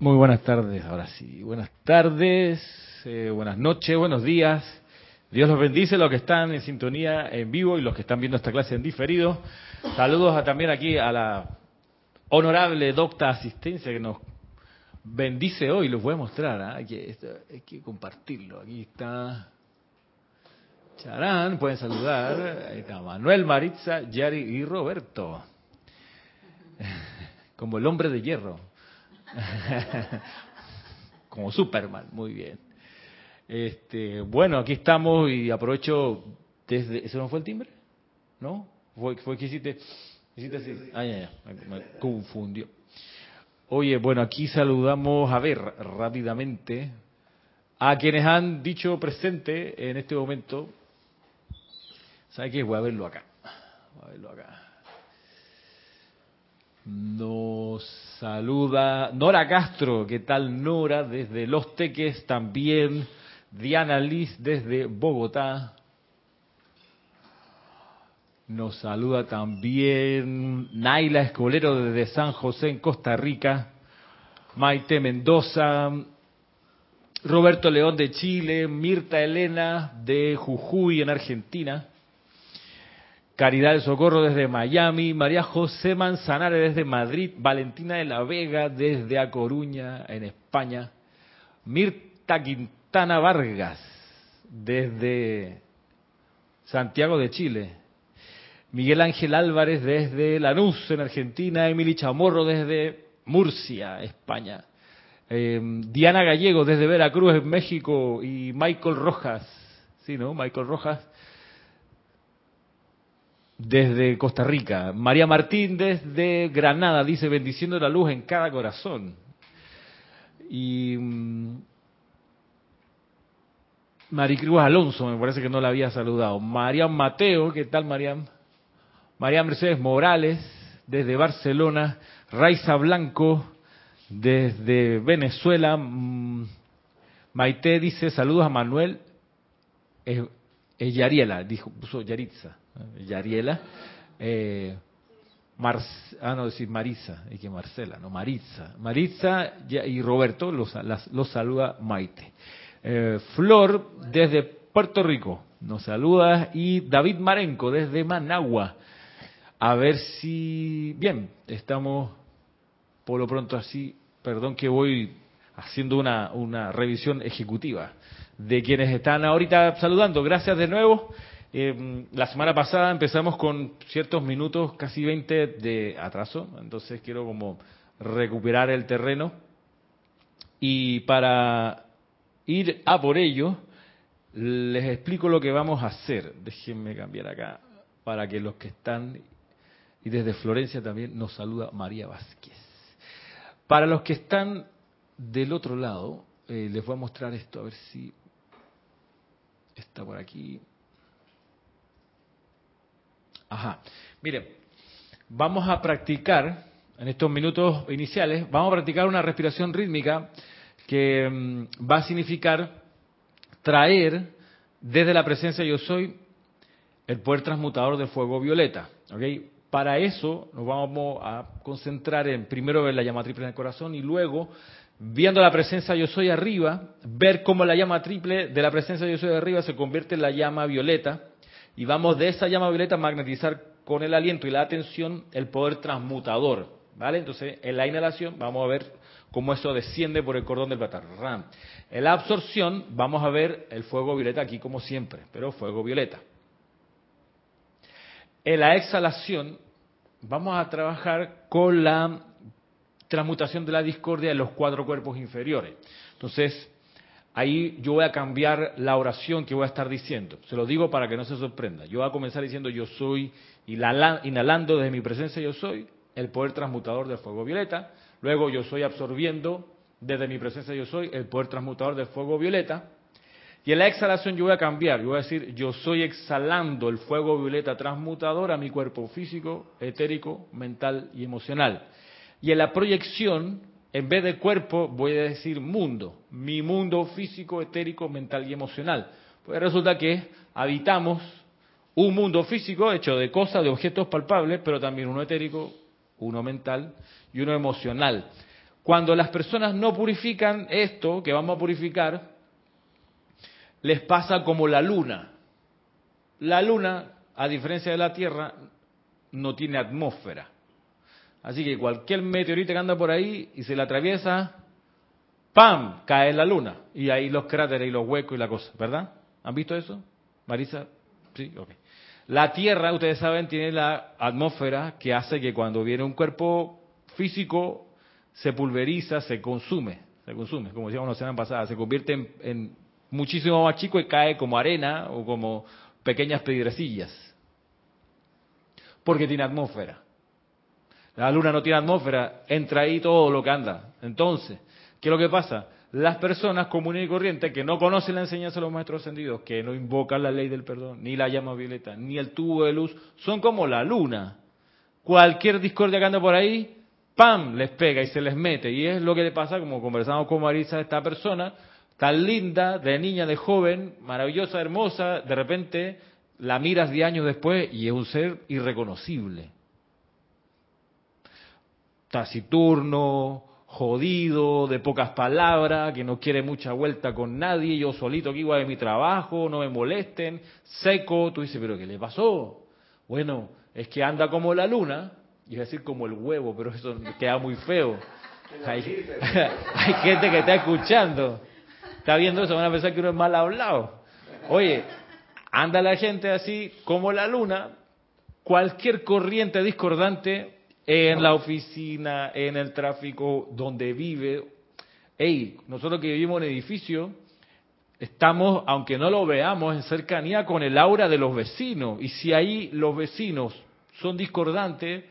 Muy buenas tardes, ahora sí. Buenas tardes, eh, buenas noches, buenos días. Dios los bendice, los que están en sintonía en vivo y los que están viendo esta clase en diferido. Saludos a, también aquí a la honorable docta asistencia que nos bendice hoy. Los voy a mostrar, ¿ah? hay, que, hay que compartirlo. Aquí está Charán, pueden saludar. Ahí está Manuel, Maritza, Yari y Roberto. Como el hombre de hierro. Como Superman, muy bien. Este, bueno, aquí estamos y aprovecho desde... ¿Ese no fue el timbre? ¿No? ¿Fue, fue que hiciste? hiciste así? Ah, ya, ya, me, confundió. Oye, bueno, aquí saludamos, a ver, rápidamente, a quienes han dicho presente en este momento. ¿Sabe qué? Voy a verlo acá. Voy a verlo acá. Nos saluda Nora Castro. ¿Qué tal Nora? Desde Los Teques también. Diana Liz desde Bogotá. Nos saluda también Naila Escolero desde San José en Costa Rica. Maite Mendoza. Roberto León de Chile. Mirta Elena de Jujuy en Argentina. Caridad de Socorro desde Miami, María José Manzanares desde Madrid, Valentina de la Vega desde A Coruña, en España, Mirta Quintana Vargas desde Santiago de Chile, Miguel Ángel Álvarez desde Lanús, en Argentina, Emily Chamorro desde Murcia, España, eh, Diana Gallego desde Veracruz, en México, y Michael Rojas, sí, ¿no? Michael Rojas desde Costa Rica. María Martín desde Granada dice bendiciendo la luz en cada corazón. Y um, Maricruz Alonso, me parece que no la había saludado. María Mateo, ¿qué tal María? María Mercedes Morales desde Barcelona. Raiza Blanco desde Venezuela. Maite dice saludos a Manuel. Es, es Yariela, dijo, puso Yaritza. Yariela, eh, ah, no, decir Marisa, y que Marcela, no, Maritza. Maritza y Roberto los, los saluda Maite. Eh, Flor desde Puerto Rico nos saluda y David Marenco desde Managua. A ver si, bien, estamos por lo pronto así, perdón que voy haciendo una, una revisión ejecutiva de quienes están ahorita saludando. Gracias de nuevo. Eh, la semana pasada empezamos con ciertos minutos, casi 20 de atraso, entonces quiero como recuperar el terreno. Y para ir a por ello, les explico lo que vamos a hacer. Déjenme cambiar acá para que los que están, y desde Florencia también nos saluda María Vázquez. Para los que están del otro lado, eh, les voy a mostrar esto, a ver si está por aquí. Ajá. Mire, vamos a practicar, en estos minutos iniciales, vamos a practicar una respiración rítmica que mm, va a significar traer desde la presencia yo soy el poder transmutador del fuego violeta. ¿okay? Para eso nos vamos a concentrar en primero ver la llama triple en el corazón y luego, viendo la presencia yo soy arriba, ver cómo la llama triple de la presencia yo soy arriba se convierte en la llama violeta y vamos de esa llama violeta a magnetizar con el aliento y la atención el poder transmutador. ¿Vale? Entonces, en la inhalación vamos a ver cómo eso desciende por el cordón del batar. En la absorción vamos a ver el fuego violeta aquí como siempre, pero fuego violeta. En la exhalación vamos a trabajar con la transmutación de la discordia en los cuatro cuerpos inferiores. Entonces, ahí yo voy a cambiar la oración que voy a estar diciendo. Se lo digo para que no se sorprenda. Yo voy a comenzar diciendo yo soy, inhalando desde mi presencia yo soy, el poder transmutador del fuego violeta. Luego yo soy absorbiendo desde mi presencia yo soy, el poder transmutador del fuego violeta. Y en la exhalación yo voy a cambiar, yo voy a decir yo soy exhalando el fuego violeta transmutador a mi cuerpo físico, etérico, mental y emocional. Y en la proyección en vez de cuerpo voy a decir mundo, mi mundo físico, etérico, mental y emocional. Pues resulta que habitamos un mundo físico hecho de cosas, de objetos palpables, pero también uno etérico, uno mental y uno emocional. Cuando las personas no purifican esto que vamos a purificar, les pasa como la luna. La luna, a diferencia de la Tierra, no tiene atmósfera. Así que cualquier meteorito que anda por ahí y se le atraviesa, ¡pam! cae en la luna. Y ahí los cráteres y los huecos y la cosa, ¿verdad? ¿Han visto eso? Marisa, sí, ok. La Tierra, ustedes saben, tiene la atmósfera que hace que cuando viene un cuerpo físico se pulveriza, se consume, se consume, como decíamos la semana pasada, se convierte en, muchísimo más chico y cae como arena o como pequeñas piedrecillas. Porque tiene atmósfera. La luna no tiene atmósfera, entra ahí todo lo que anda. Entonces, ¿qué es lo que pasa? Las personas comunes y corrientes que no conocen la enseñanza de los maestros ascendidos, que no invocan la ley del perdón, ni la llama violeta, ni el tubo de luz, son como la luna. Cualquier discordia que anda por ahí, ¡pam! les pega y se les mete. Y es lo que le pasa, como conversamos con Marisa, esta persona, tan linda, de niña, de joven, maravillosa, hermosa, de repente la miras de años después y es un ser irreconocible. Taciturno, jodido, de pocas palabras, que no quiere mucha vuelta con nadie, yo solito aquí voy a mi trabajo, no me molesten, seco, tú dices, pero ¿qué le pasó? Bueno, es que anda como la luna, Iba a decir como el huevo, pero eso queda muy feo. Hay, gente que está escuchando. Está viendo eso, van a pensar que uno es mal hablado. Oye, anda la gente así como la luna, cualquier corriente discordante en la oficina, en el tráfico, donde vive. Hey, nosotros que vivimos en edificio, estamos, aunque no lo veamos, en cercanía con el aura de los vecinos. Y si ahí los vecinos son discordantes,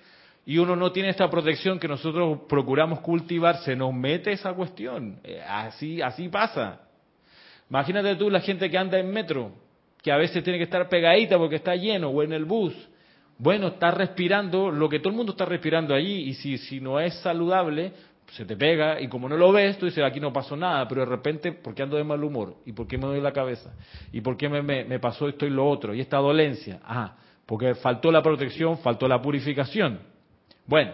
y uno no tiene esta protección que nosotros procuramos cultivar, se nos mete esa cuestión. Eh, así, así pasa. Imagínate tú la gente que anda en metro, que a veces tiene que estar pegadita porque está lleno, o en el bus. Bueno, está respirando lo que todo el mundo está respirando allí, y si, si no es saludable, se te pega, y como no lo ves, tú dices, aquí no pasó nada, pero de repente, ¿por qué ando de mal humor? ¿Y por qué me doy la cabeza? ¿Y por qué me, me, me pasó esto y lo otro? ¿Y esta dolencia? Ah, porque faltó la protección, faltó la purificación. Bueno,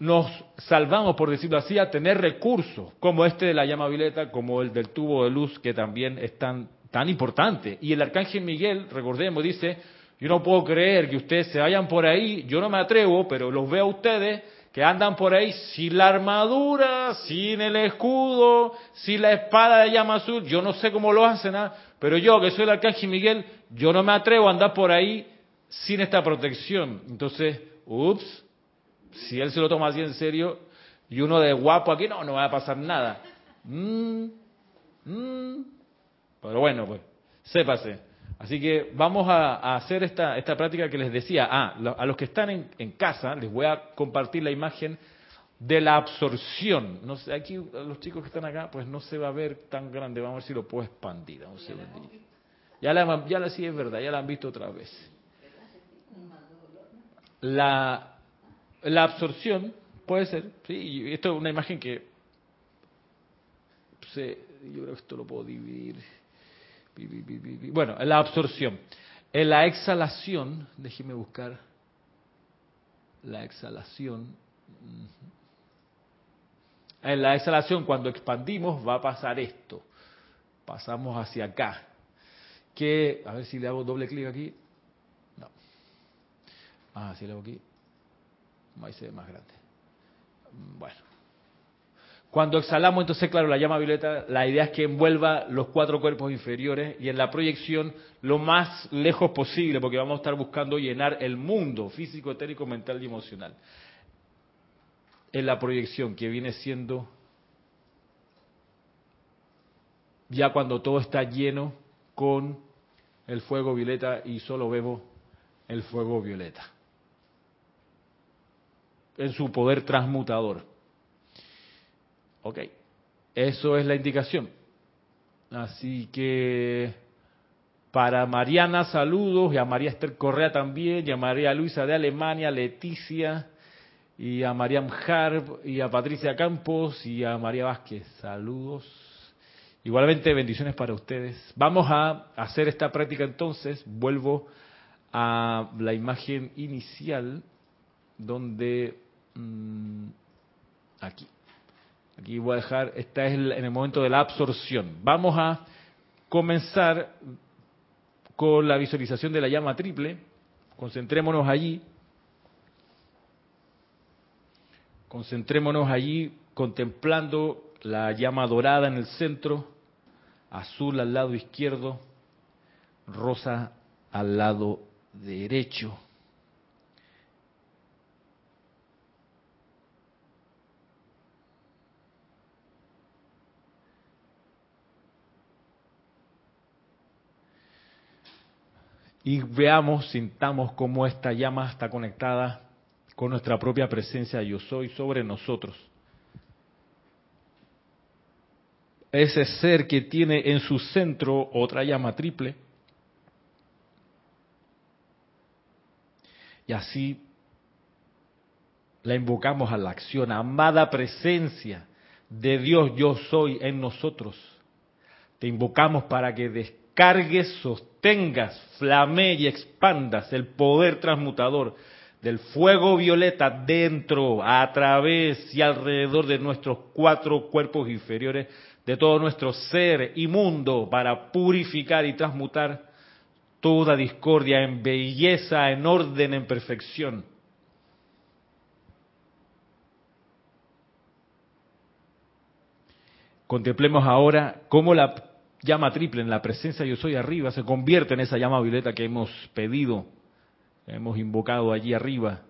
nos salvamos, por decirlo así, a tener recursos como este de la llama violeta, como el del tubo de luz, que también es tan, tan importante. Y el arcángel Miguel, recordemos, dice, yo no puedo creer que ustedes se vayan por ahí, yo no me atrevo, pero los veo a ustedes que andan por ahí sin la armadura, sin el escudo, sin la espada de llama azul, yo no sé cómo lo hacen, ¿ah? pero yo que soy el arcángel Miguel, yo no me atrevo a andar por ahí sin esta protección. Entonces, ups, si él se lo toma así en serio y uno de guapo aquí, no, no va a pasar nada. Mm, mm. Pero bueno, pues, sépase. Así que vamos a, hacer esta, esta práctica que les decía. Ah, a los que están en, en, casa, les voy a compartir la imagen de la absorción. No sé, aquí los chicos que están acá, pues no se va a ver tan grande. Vamos a ver si lo puedo expandir. Ya la, ya la sí es verdad, ya la han visto otra vez la, la absorción puede ser, sí, esto es una imagen que yo creo que esto lo puedo dividir. Bueno, la absorción. En la exhalación, déjeme buscar la exhalación. En la exhalación, cuando expandimos, va a pasar esto. Pasamos hacia acá. Que, a ver si le hago doble clic aquí. Ah, sí, lo hago aquí. Ahí se ve más grande. Bueno. Cuando exhalamos, entonces, claro, la llama violeta, la idea es que envuelva los cuatro cuerpos inferiores y en la proyección lo más lejos posible, porque vamos a estar buscando llenar el mundo físico, etérico, mental y emocional. En la proyección, que viene siendo ya cuando todo está lleno con el fuego violeta y solo vemos el fuego violeta en su poder transmutador. Ok, eso es la indicación. Así que para Mariana saludos y a María Esther Correa también, y a María Luisa de Alemania, Leticia, y a María Harb, y a Patricia Campos, y a María Vázquez. Saludos. Igualmente bendiciones para ustedes. Vamos a hacer esta práctica entonces. Vuelvo a la imagen inicial donde Mm, aquí. Aquí voy a dejar, esta es en el momento de la absorción. Vamos a comenzar con la visualización de la llama triple. Concentrémonos allí. Concentrémonos allí contemplando la llama dorada en el centro, azul al lado izquierdo, rosa al lado derecho. Y veamos, sintamos cómo esta llama está conectada con nuestra propia presencia yo soy sobre nosotros. Ese ser que tiene en su centro otra llama triple, Y así la invocamos a la acción. Amada presencia de Dios, yo soy en nosotros. Te invocamos para que descargues, sostengas, flame y expandas el poder transmutador del fuego violeta dentro, a través y alrededor de nuestros cuatro cuerpos inferiores, de todo nuestro ser inmundo, para purificar y transmutar toda discordia en belleza, en orden, en perfección. Contemplemos ahora cómo la llama triple en la presencia yo soy arriba se convierte en esa llama violeta que hemos pedido, hemos invocado allí arriba.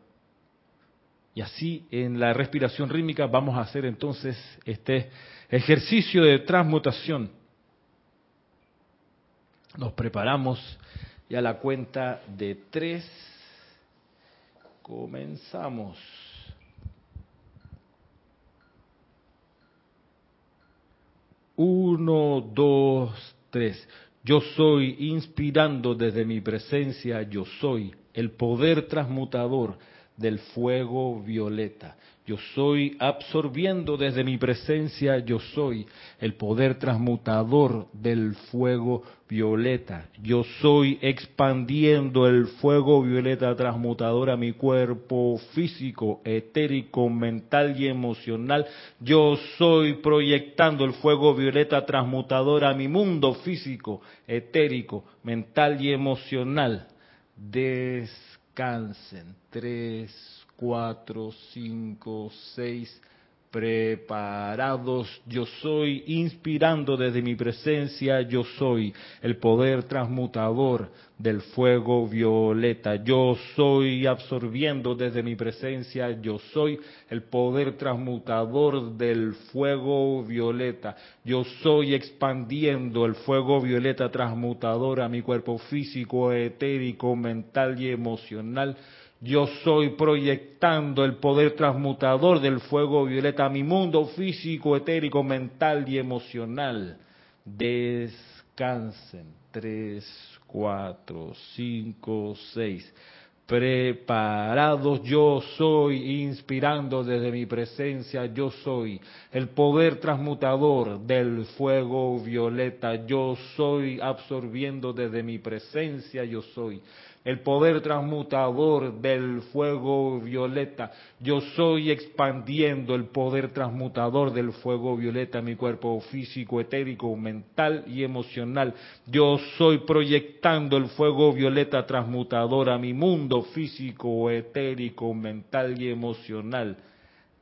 Y así en la respiración rítmica vamos a hacer entonces este ejercicio de transmutación. Nos preparamos y a la cuenta de tres comenzamos. Uno, dos, tres. Yo soy inspirando desde mi presencia, yo soy el poder transmutador del fuego violeta. Yo soy absorbiendo desde mi presencia, yo soy el poder transmutador del fuego violeta. Yo soy expandiendo el fuego violeta transmutador a mi cuerpo físico, etérico, mental y emocional. Yo soy proyectando el fuego violeta transmutador a mi mundo físico, etérico, mental y emocional. Descansen. Tres, cuatro, cinco, seis, preparados. Yo soy inspirando desde mi presencia, yo soy el poder transmutador del fuego violeta. Yo soy absorbiendo desde mi presencia, yo soy el poder transmutador del fuego violeta. Yo soy expandiendo el fuego violeta transmutador a mi cuerpo físico, etérico, mental y emocional. Yo soy proyectando el poder transmutador del fuego violeta a mi mundo físico, etérico, mental y emocional. Descansen. Tres, cuatro, cinco, seis. Preparados yo soy, inspirando desde mi presencia, yo soy el poder transmutador del fuego violeta, yo soy absorbiendo desde mi presencia, yo soy el poder transmutador del fuego violeta. Yo soy expandiendo el poder transmutador del fuego violeta mi cuerpo físico, etérico, mental y emocional. Yo soy proyectando el fuego violeta transmutador a mi mundo físico, etérico, mental y emocional.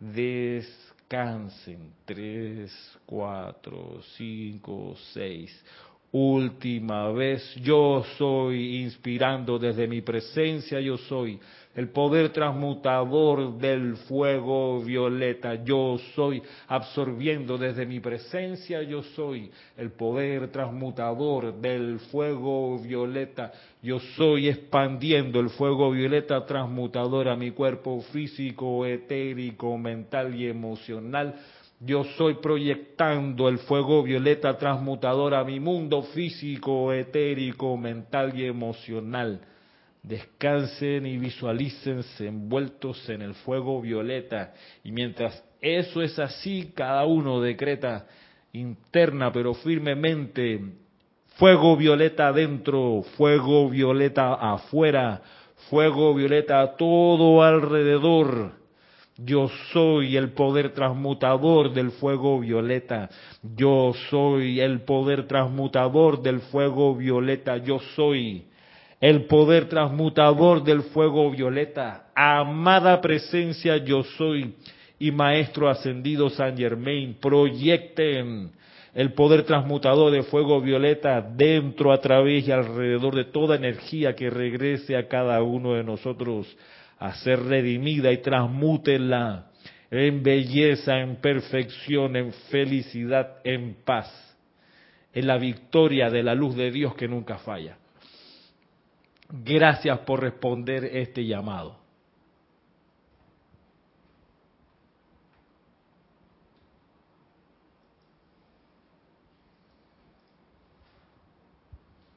Descansen. Tres, cuatro, cinco, seis última vez. Yo soy inspirando desde mi presencia, yo soy el poder transmutador del fuego violeta. Yo soy absorbiendo desde mi presencia, yo soy el poder transmutador del fuego violeta. Yo soy expandiendo el fuego violeta transmutador a mi cuerpo físico, etérico, mental y emocional yo soy proyectando el fuego violeta transmutador a mi mundo físico, etérico, mental y emocional. Descansen y visualícense envueltos en el fuego violeta. Y mientras eso es así, cada uno decreta interna pero firmemente, fuego violeta adentro, fuego violeta afuera, fuego violeta todo alrededor Yo soy el poder transmutador del fuego violeta. Yo soy el poder transmutador del fuego violeta. Yo soy el poder transmutador del fuego violeta. Amada presencia, yo soy. Y Maestro Ascendido San Germain, proyecten el poder transmutador de fuego violeta dentro, a través y alrededor de toda energía que regrese a cada uno de nosotros a ser redimida y transmútela en belleza, en perfección, en felicidad, en paz, en la victoria de la luz de Dios que nunca falla. Gracias por responder este llamado.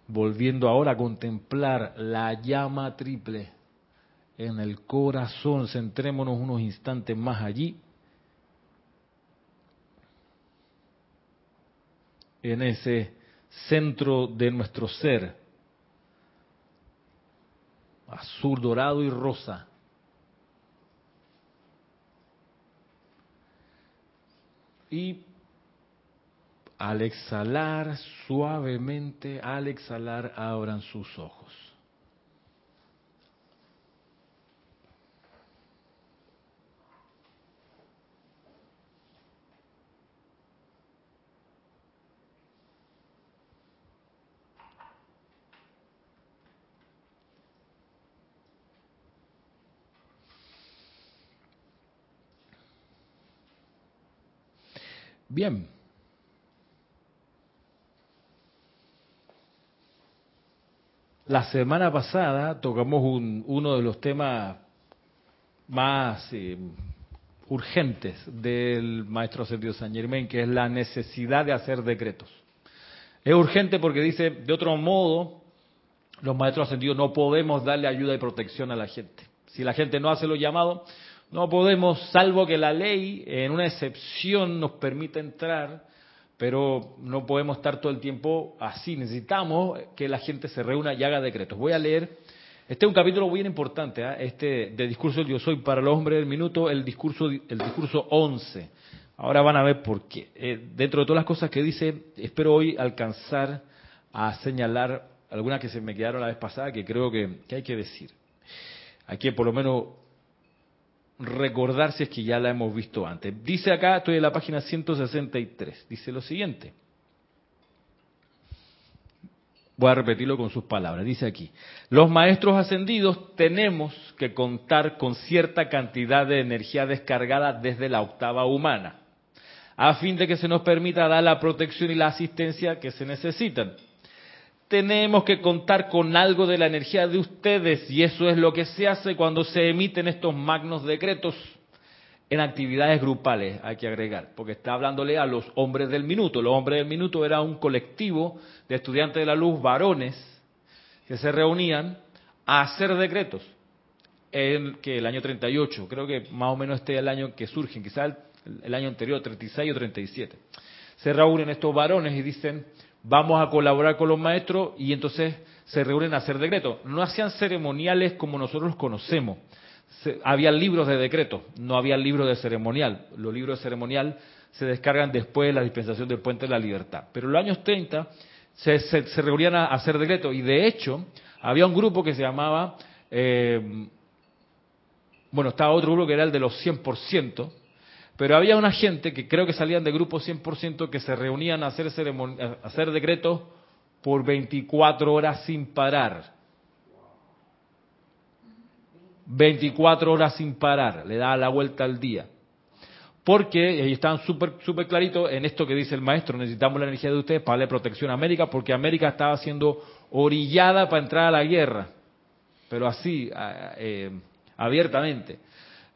Volviendo ahora a contemplar la llama triple en el corazón, centrémonos unos instantes más allí. En ese centro de nuestro ser, azul, dorado y rosa. Y al exhalar suavemente, al exhalar abran sus ojos. Bien. La semana pasada tocamos uno de los temas más eh, urgentes del maestro Ascendido San Germain, que es la necesidad de hacer decretos. Es urgente porque dice, de otro modo, los maestros ascendidos no podemos darle ayuda y protección a la gente. Si la gente no hace los llamados, no podemos, salvo que la ley en una excepción nos permita entrar, pero no podemos estar todo el tiempo así. Necesitamos que la gente se reúna y haga decretos. Voy a leer, este es un capítulo bien importante, ¿eh? este de discurso del yo soy para los hombres del minuto, el discurso, el discurso 11. Ahora van a ver por qué. Eh, dentro de todas las cosas que dice, espero hoy alcanzar a señalar algunas que se me quedaron la vez pasada que creo que, que hay que decir. Aquí por lo menos recordar si es que ya la hemos visto antes. Dice acá, estoy en la página 163, dice lo siguiente. Voy a repetirlo con sus palabras. Dice aquí, los maestros ascendidos tenemos que contar con cierta cantidad de energía descargada desde la octava humana, a fin de que se nos permita dar la protección y la asistencia que se necesitan tenemos que contar con algo de la energía de ustedes y eso es lo que se hace cuando se emiten estos magnos decretos en actividades grupales, hay que agregar, porque está hablándole a los hombres del minuto. Los hombres del minuto era un colectivo de estudiantes de la luz, varones, que se reunían a hacer decretos. En que el año 38, creo que más o menos este es el año que surgen, quizás el, el año anterior, 36 o 37. Se reúnen estos varones y dicen, vamos a colaborar con los maestros y entonces se reúnen a hacer decretos. No hacían ceremoniales como nosotros los conocemos. había libros de decretos, no había libros de ceremonial. Los libros de ceremonial se descargan después de la dispensación del Puente de la Libertad. Pero en los años 30 se, se, reunían a hacer decretos y de hecho había un grupo que se llamaba, eh, bueno, estaba otro grupo que era el de los 100%, pero había una gente que creo que salían de grupos 100% que se reunían a hacer, a hacer decretos por 24 horas sin parar. 24 horas sin parar, le da la vuelta al día. Porque ellos estaban súper super claritos en esto que dice el maestro, necesitamos la energía de ustedes para darle protección a América, porque América estaba siendo orillada para entrar a la guerra, pero así, eh, abiertamente.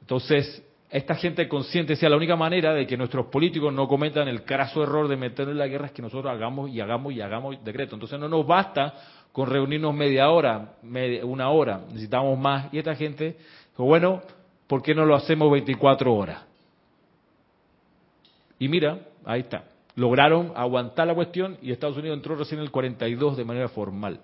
Entonces, esta gente consciente decía la única manera de que nuestros políticos no cometan el craso error de meter en la guerra es que nosotros hagamos y hagamos y hagamos decreto. Entonces no nos basta con reunirnos media hora, una hora, necesitamos más. Y esta gente bueno, ¿por qué no lo hacemos 24 horas? Y mira, ahí está. Lograron aguantar la cuestión y Estados Unidos entró recién en el 42 de manera formal.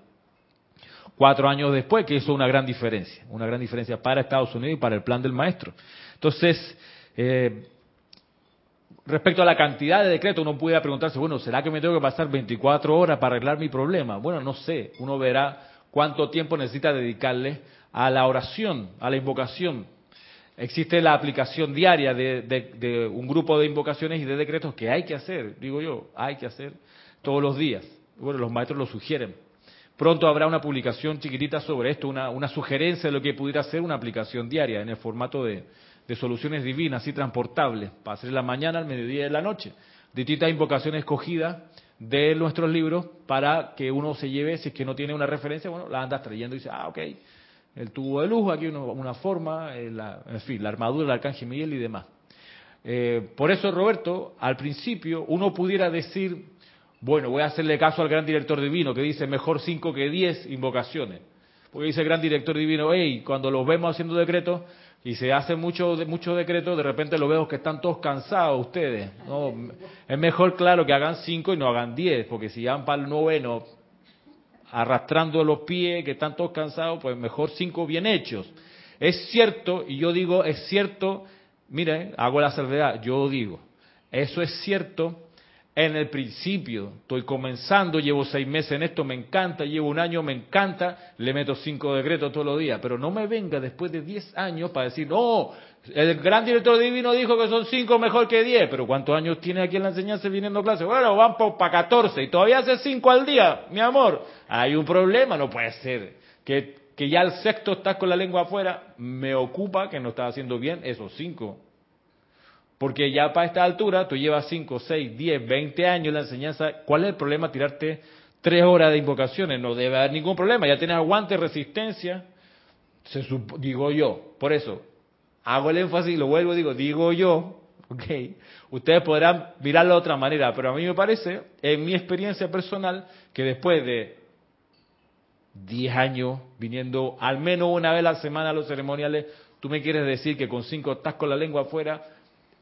Cuatro años después, que es una gran diferencia, una gran diferencia para Estados Unidos y para el plan del maestro. Entonces, eh, respecto a la cantidad de decretos, uno puede preguntarse, bueno, ¿será que me tengo que pasar 24 horas para arreglar mi problema? Bueno, no sé, uno verá cuánto tiempo necesita dedicarle a la oración, a la invocación. Existe la aplicación diaria de, un grupo de invocaciones y de decretos que hay que hacer, digo yo, hay que hacer todos los días. Bueno, los maestros lo sugieren. Pronto habrá una publicación chiquitita sobre esto, una, sugerencia de lo que pudiera ser una aplicación diaria en el formato de, soluciones divinas y transportables, para hacer la mañana, al mediodía y la noche. Distintas invocaciones escogidas de nuestros libros para que uno se lleve, si es que no tiene una referencia, bueno, la andas trayendo y dice, ah, ok, el tubo de luz, aquí una forma, eh, en fin, la armadura del arcángel Miguel y demás. Eh, por eso, Roberto, al principio uno pudiera decir, bueno, voy a hacerle caso al gran director divino que dice mejor 5 que 10 invocaciones. Porque dice el gran director divino, hey, cuando los vemos haciendo decretos y se hacen muchos mucho decretos, de repente lo veo que están todos cansados ustedes. No, es mejor, claro, que hagan 5 y no hagan 10, porque si van para el noveno arrastrando los pies, que están todos cansados, pues mejor cinco bien hechos. Es cierto, y yo digo, es cierto, mire, hago la salvedad, yo digo, eso es cierto en el principio, estoy comenzando, llevo seis meses en esto, me encanta, llevo un año, me encanta, le meto cinco decretos todos los días, pero no me venga después de diez años para decir, no, el gran director divino dijo que son cinco mejor que diez, pero ¿cuántos años tiene aquí en la enseñanza viniendo a clase? Bueno, van para catorce y todavía hace cinco al día, mi amor. Hay un problema, no puede ser. Que, que ya el sexto estás con la lengua afuera, me ocupa que no estás haciendo bien esos cinco. Porque ya para esta altura, tú llevas cinco, seis, diez, veinte años en la enseñanza, ¿cuál es el problema tirarte tres horas de invocaciones? No debe haber ningún problema, ya tienes aguante, resistencia, se digo yo. Por eso, hago el énfasis, lo vuelvo, digo, digo yo, ok, ustedes podrán mirarlo de otra manera, pero a mí me parece, en mi experiencia personal, que después de 10 años viniendo al menos una vez a la semana a los ceremoniales, tú me quieres decir que con cinco estás con la lengua afuera,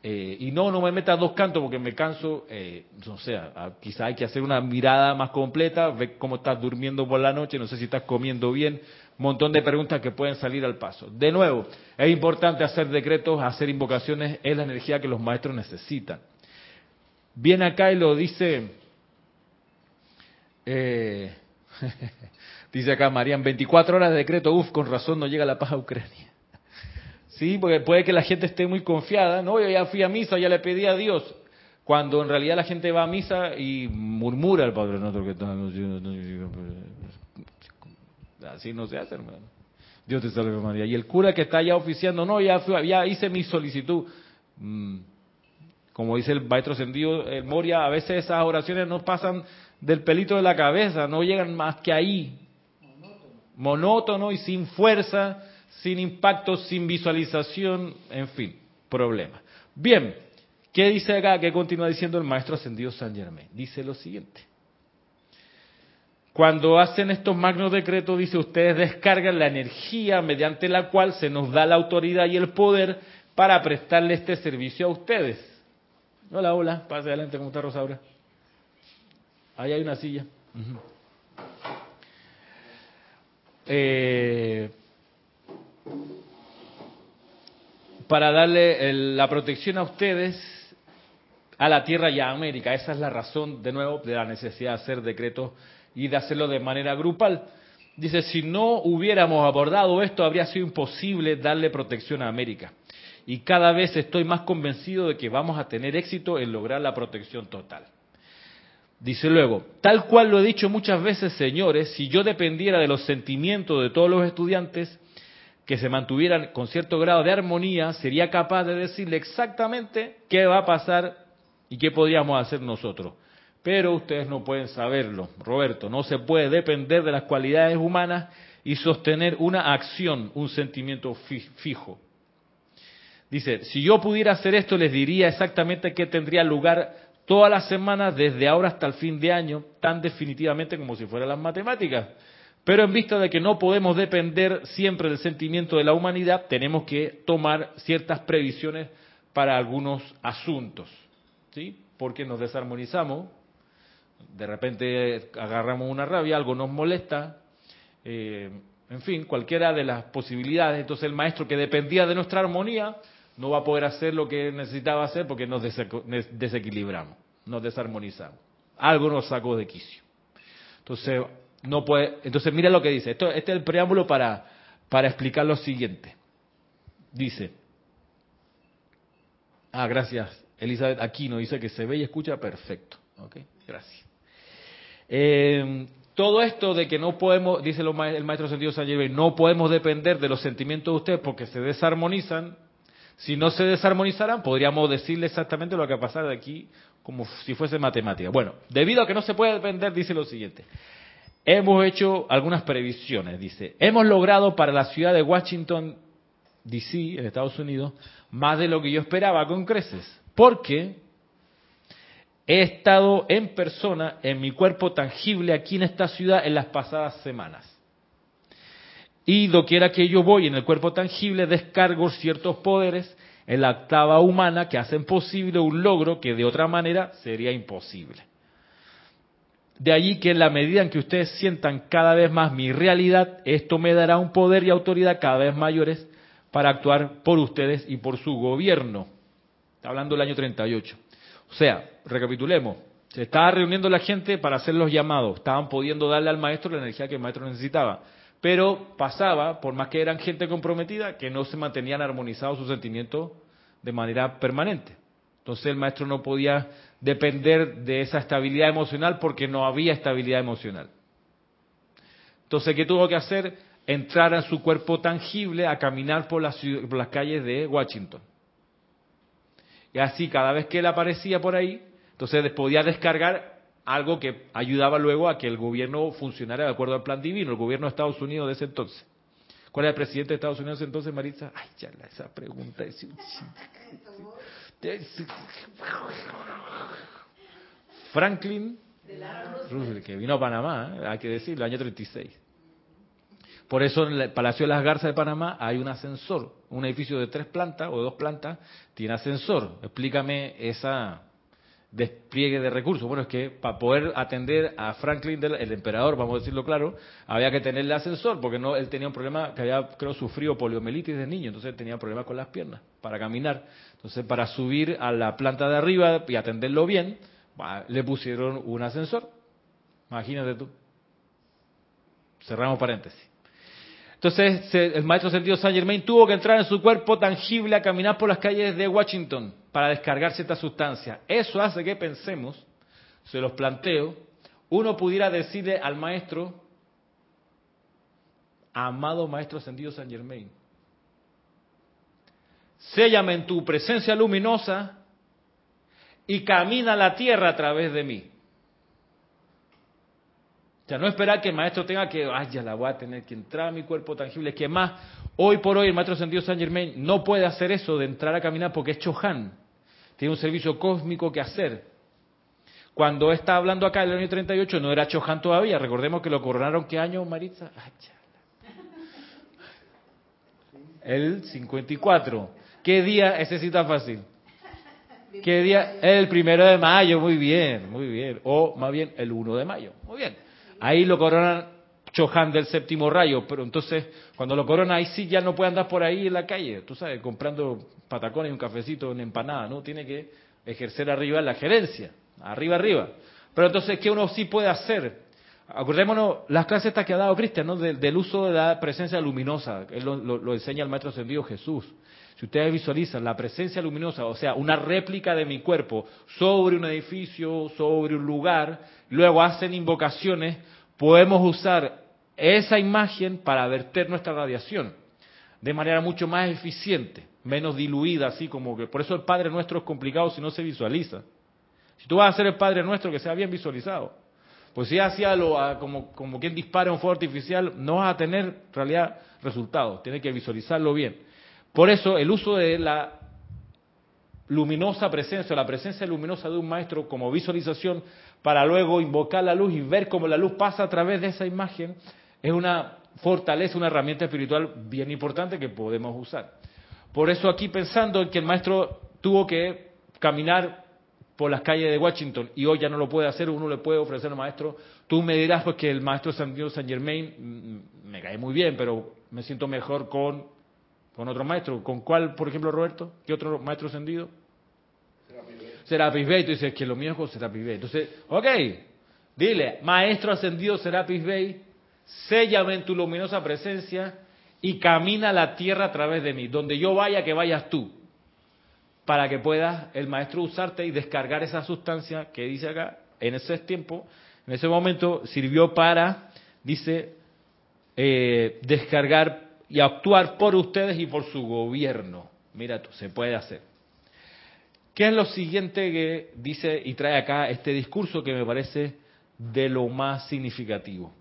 eh, y no, no me metas dos cantos porque me canso, eh, no sé, quizá hay que hacer una mirada más completa, ver cómo estás durmiendo por la noche, no sé si estás comiendo bien, montón de preguntas que pueden salir al paso. De nuevo, es importante hacer decretos, hacer invocaciones, es la energía que los maestros necesitan. Viene acá y lo dice, eh, dice acá Marian, 24 horas de decreto, uff, con razón no llega la paz a Ucrania. Sí, porque puede que la gente esté muy confiada, no, yo ya fui a misa, ya le pedí a Dios, cuando en realidad la gente va a misa y murmura el Padre Nuestro que está Así no se hace, hermano. Dios te salve María. Y el cura que está allá oficiando, no, ya, ya hice mi solicitud. Mm. Como dice el maestro ascendido, el Moria, a veces esas oraciones no pasan del pelito de la cabeza, no llegan más que ahí. Monótono. Monótono y sin fuerza, sin impacto, sin visualización, en fin, problema. Bien, ¿qué dice acá? ¿Qué continúa diciendo el maestro ascendido San Germain? Dice lo siguiente. Cuando hacen estos magnos decretos, dice, ustedes descargan la energía mediante la cual se nos da la autoridad y el poder para prestarle este servicio a ustedes. Hola, hola, pase adelante, ¿cómo está Rosaura? Ahí hay una silla. eh, para darle la protección a ustedes, a la tierra y a América. Esa es la razón, de nuevo, de la necesidad de hacer decretos y de hacerlo de manera grupal. Dice, si no hubiéramos abordado esto, habría sido imposible darle protección a América. Y cada vez estoy más convencido de que vamos a tener éxito en lograr la protección total. Dice luego, tal cual lo he dicho muchas veces, señores, si yo dependiera de los sentimientos de todos los estudiantes que se mantuvieran con cierto grado de armonía, sería capaz de decirle exactamente qué va a pasar y qué podríamos hacer nosotros. Pero ustedes no pueden saberlo, Roberto. No se puede depender de las cualidades humanas y sostener una acción, un sentimiento fijo. Dice, si yo pudiera hacer esto, les diría exactamente qué tendría lugar todas las semanas, desde ahora hasta el fin de año, tan definitivamente como si fueran las matemáticas. Pero en vista de que no podemos depender siempre del sentimiento de la humanidad, tenemos que tomar ciertas previsiones para algunos asuntos. ¿Sí? Porque nos desarmonizamos de repente agarramos una rabia, algo nos molesta eh, en fin, cualquiera de las posibilidades. Entonces el maestro que dependía de nuestra armonía no va a poder hacer lo que necesitaba hacer porque nos desequilibramos, nos desarmonizamos. Algo nos sacó de quicio. Entonces, no puede, entonces mira lo que dice. Esto, este es el preámbulo para, para explicar lo siguiente. Dice, ah, gracias, Elizabeth Aquino dice que se ve y escucha perfecto. Ok, gracias. Eh, todo esto de que no podemos, dice el maestro sentido San Germain, no podemos depender de los sentimientos de ustedes porque se desarmonizan. Si no se desarmonizaran, podríamos decirle exactamente lo que va a de aquí como si fuese matemática. Bueno, debido a que no se puede depender, dice lo siguiente. Hemos hecho algunas previsiones, dice. Hemos logrado para la ciudad de Washington, D.C., en Estados Unidos, más de lo que yo esperaba con creces. Porque He estado en persona, en mi cuerpo tangible, aquí en esta ciudad en las pasadas semanas. Y doquiera que yo voy en el cuerpo tangible, descargo ciertos poderes en la octava humana que hacen posible un logro que de otra manera sería imposible. De allí que en la medida en que ustedes sientan cada vez más mi realidad, esto me dará un poder y autoridad cada vez mayores para actuar por ustedes y por su gobierno. Está hablando del año 38. O sea, recapitulemos. Se estaba reuniendo la gente para hacer los llamados. Estaban pudiendo darle al maestro la energía que el maestro necesitaba. Pero pasaba, por más que eran gente comprometida, que no se mantenían armonizados sus sentimientos de manera permanente. Entonces el maestro no podía depender de esa estabilidad emocional porque no había estabilidad emocional. Entonces, ¿qué tuvo que hacer? Entrar a su cuerpo tangible a caminar por las, por las calles de Washington. Y así cada vez que él aparecía por ahí, entonces podía descargar algo que ayudaba luego a que el gobierno funcionara de acuerdo al plan divino, el gobierno de Estados Unidos de ese entonces. ¿Cuál era el presidente de Estados Unidos entonces, Maritza? Ay, ya, esa pregunta es... Franklin Roosevelt, que vino a Panamá, ¿eh? hay que decirlo, año 36. Por eso en el Palacio de las Garzas de Panamá hay un ascensor. Un edificio de tres plantas o dos plantas tiene ascensor. Explícame esa despliegue de recursos. Bueno, es que para poder atender a Franklin, el emperador, vamos a decirlo claro, había que tenerle ascensor, porque no él tenía un problema que había, creo, sufrido poliomielitis de niño, entonces tenía problemas con las piernas para caminar. Entonces, para subir a la planta de arriba y atenderlo bien, le pusieron un ascensor. Imagínate tú. Cerramos paréntesis. Entonces el maestro sentido Saint Germain tuvo que entrar en su cuerpo tangible a caminar por las calles de Washington para descargar cierta sustancia. Eso hace que pensemos, se los planteo, uno pudiera decirle al maestro, amado maestro sentido Saint Germain, séllame en tu presencia luminosa y camina la tierra a través de mí. Sea, no esperar que el maestro tenga que, ay, ya la voy a tener que entrar a mi cuerpo tangible. Es que más, hoy por hoy el maestro sentido San Germain no puede hacer eso de entrar a caminar porque es Chohan. Tiene un servicio cósmico que hacer. Cuando está hablando acá en el año 38 no era Chohan todavía. Recordemos que lo coronaron, ¿qué año, Maritza? Ay, el 54. ¿Qué día? Ese sí está fácil. ¿Qué día? El primero de mayo, muy bien, muy bien. O más bien el 1 de mayo, muy bien. Ahí lo coronan Chohan del séptimo rayo, pero entonces cuando lo corona ahí sí ya no puede andar por ahí en la calle, tú sabes, comprando patacones y un cafecito, en empanada, ¿no? Tiene que ejercer arriba la gerencia, arriba, arriba. Pero entonces, ¿qué uno sí puede hacer? Acordémonos las clases que ha dado Cristian, ¿no? Del, uso de la presencia luminosa, él lo, lo enseña el Maestro Ascendido Jesús. Si ustedes visualizan la presencia luminosa, o sea, una réplica de mi cuerpo sobre un edificio, sobre un lugar, luego hacen invocaciones, podemos usar esa imagen para verter nuestra radiación de manera mucho más eficiente, menos diluida, así como que por eso el Padre Nuestro es complicado si no se visualiza. Si tú vas a hacer el Padre Nuestro que sea bien visualizado, pues si hacía lo como, como quien dispara un fuego artificial, no vas a tener en realidad resultados, tienes que visualizarlo bien. Por eso el uso de la luminosa presencia, la presencia luminosa de un maestro como visualización para luego invocar la luz y ver cómo la luz pasa a través de esa imagen, es una fortaleza, una herramienta espiritual bien importante que podemos usar. Por eso aquí pensando en que el maestro tuvo que caminar por las calles de Washington y hoy ya no lo puede hacer, uno le puede ofrecer al maestro. Tú me dirás pues que el maestro San Diego San Germain mm, me cae muy bien, pero me siento mejor con, con otro maestro. ¿Con cuál, por ejemplo, Roberto? ¿Qué otro maestro ascendido? Serapis Bey. Tú dices que lo mío es con Serapis Bey. Entonces, ok, dile, maestro ascendido Serapis Bey, séllame en tu luminosa presencia y camina la tierra a través de mí. Donde yo vaya, que vayas tú. Para que pueda el maestro usarte y descargar esa sustancia que dice acá, en ese tiempo, en ese momento sirvió para, dice, eh, descargar y actuar por ustedes y por su gobierno. Mira se puede hacer. ¿Qué es lo siguiente que dice y trae acá este discurso que me parece de lo más significativo?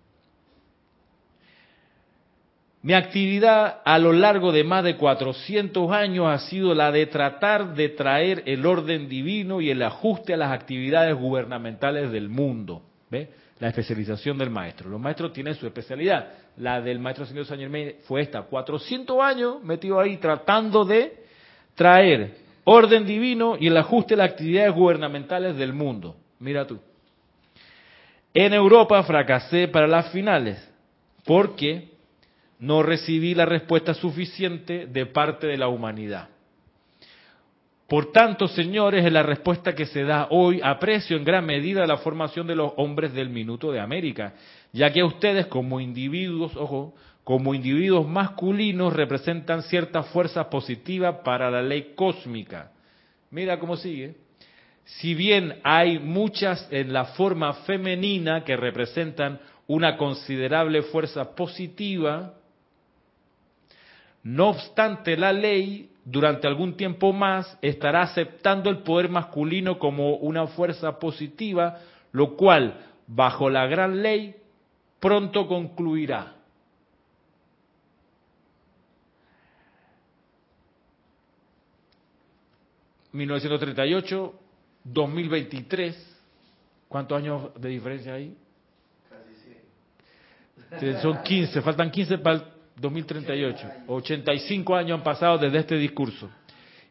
Mi actividad a lo largo de más de 400 años ha sido la de tratar de traer el orden divino y el ajuste a las actividades gubernamentales del mundo. ¿Ve? La especialización del maestro. Los maestros tienen su especialidad. La del maestro señor San Germain fue esta. 400 años metido ahí tratando de traer orden divino y el ajuste a las actividades gubernamentales del mundo. Mira tú. En Europa fracasé para las finales porque no recibí la respuesta suficiente de parte de la humanidad. Por tanto, señores, es la respuesta que se da hoy aprecio en gran medida la formación de los hombres del minuto de América, ya que ustedes como individuos, ojo, como individuos masculinos representan cierta fuerza positiva para la ley cósmica. Mira cómo sigue. Si bien hay muchas en la forma femenina que representan una considerable fuerza positiva, no obstante, la ley durante algún tiempo más estará aceptando el poder masculino como una fuerza positiva, lo cual, bajo la gran ley, pronto concluirá. ¿1938? ¿2023? ¿Cuántos años de diferencia hay? Casi 100. Son 15, faltan 15 para 2038. 85 años han pasado desde este discurso.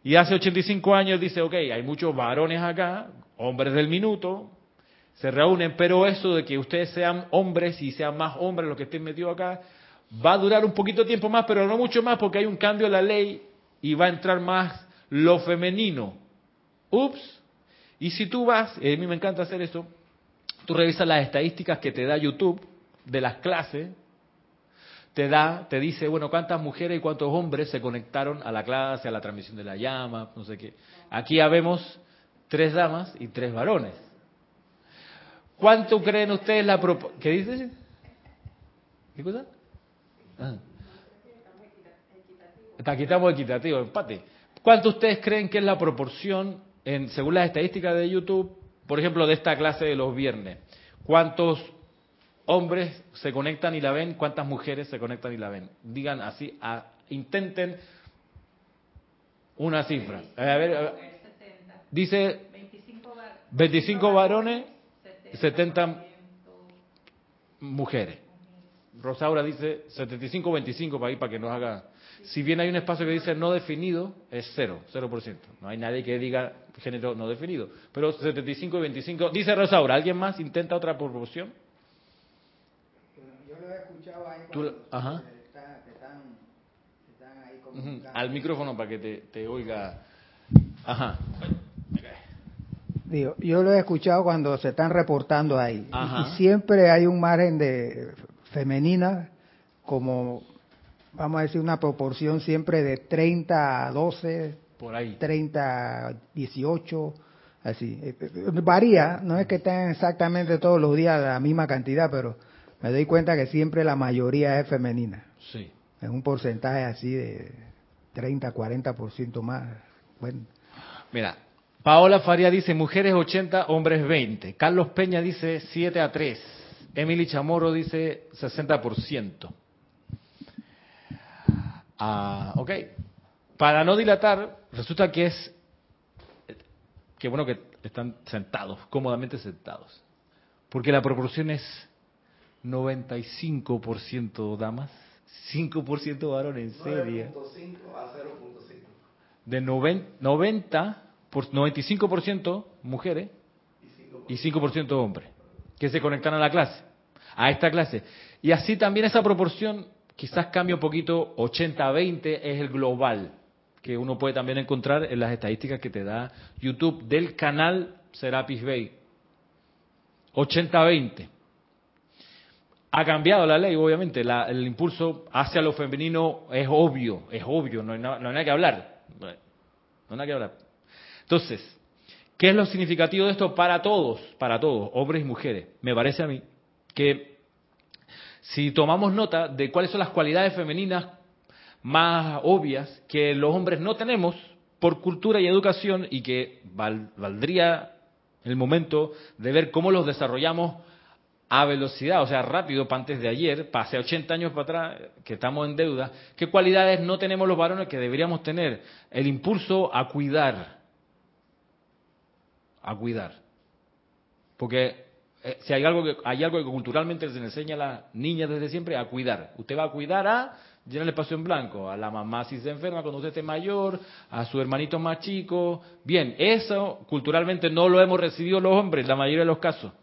Y hace 85 años dice, ok, hay muchos varones acá, hombres del minuto, se reúnen, pero eso de que ustedes sean hombres y sean más hombres los que estén metidos acá, va a durar un poquito tiempo más, pero no mucho más porque hay un cambio en la ley y va a entrar más lo femenino. Ups. Y si tú vas, y a mí me encanta hacer eso, tú revisas las estadísticas que te da YouTube de las clases, te da, te dice, bueno, cuántas mujeres y cuántos hombres se conectaron a la clase, a la transmisión de la llama, no sé qué. Aquí ya vemos tres damas y tres varones. ¿Cuánto creen ustedes la proporción? ¿Qué dice? ¿Qué cosa? Ah. Aquí estamos equitativo, empate. ¿Cuánto ustedes creen que es la proporción, en, según las estadísticas de YouTube, por ejemplo, de esta clase de los viernes? ¿Cuántos hombres se conectan y la ven, cuántas mujeres se conectan y la ven. Digan así, intenten una cifra. A ver, dice 25 varones, 70 mujeres. Rosaura dice 75-25 para ir para que nos haga. Si bien hay un espacio que dice no definido, es cero, 0%. No hay nadie que diga género no definido. Pero 75 y 25. Dice Rosaura, ¿alguien más intenta otra proporción? Al micrófono para que te, oiga. Ajá. Digo, yo lo he escuchado cuando se están reportando ahí. Y, siempre hay un margen de femenina, como vamos a decir, una proporción siempre de 30 a 12, por ahí. 30 a 18, así. Eh, eh, varía, no es que estén exactamente todos los días la misma cantidad, pero me doy cuenta que siempre la mayoría es femenina. Sí. En un porcentaje así de 30, 40% más. Bueno. Mira, Paola Faría dice mujeres 80, hombres 20. Carlos Peña dice 7 a 3. Emily Chamorro dice 60%. Ah, ok. Para no dilatar, resulta que es que bueno que están sentados, cómodamente sentados. Porque la proporción es 95% damas, 5% varones, en serio. 9.5 a 0.5. De 90 por 95% mujeres y 5% hombres que se conectan a la clase, a esta clase. Y así también esa proporción quizás cambia un poquito, 80-20 es el global, que uno puede también encontrar en las estadísticas que te da YouTube del canal Serapis Bay. 80-20. Ha cambiado la ley, obviamente, el impulso hacia lo femenino es obvio, es obvio, no hay, no hay nada que hablar. No hay nada que hablar. Entonces, ¿qué es lo significativo de esto para todos, para todos, hombres y mujeres? Me parece a mí que si tomamos nota de cuáles son las cualidades femeninas más obvias que los hombres no tenemos por cultura y educación y que valdría el momento de ver cómo los desarrollamos a velocidad, o sea, rápido, para antes de ayer, hace 80 años para atrás, que estamos en deuda, ¿qué cualidades no tenemos los varones que deberíamos tener? El impulso a cuidar, a cuidar. Porque eh, si hay algo que hay algo que culturalmente se enseña a las niñas desde siempre a cuidar. Usted va a cuidar a llenar el espacio en blanco, a la mamá si se enferma cuando usted esté mayor, a su hermanito más chico. Bien, eso culturalmente no lo hemos recibido los hombres, la mayoría de los casos.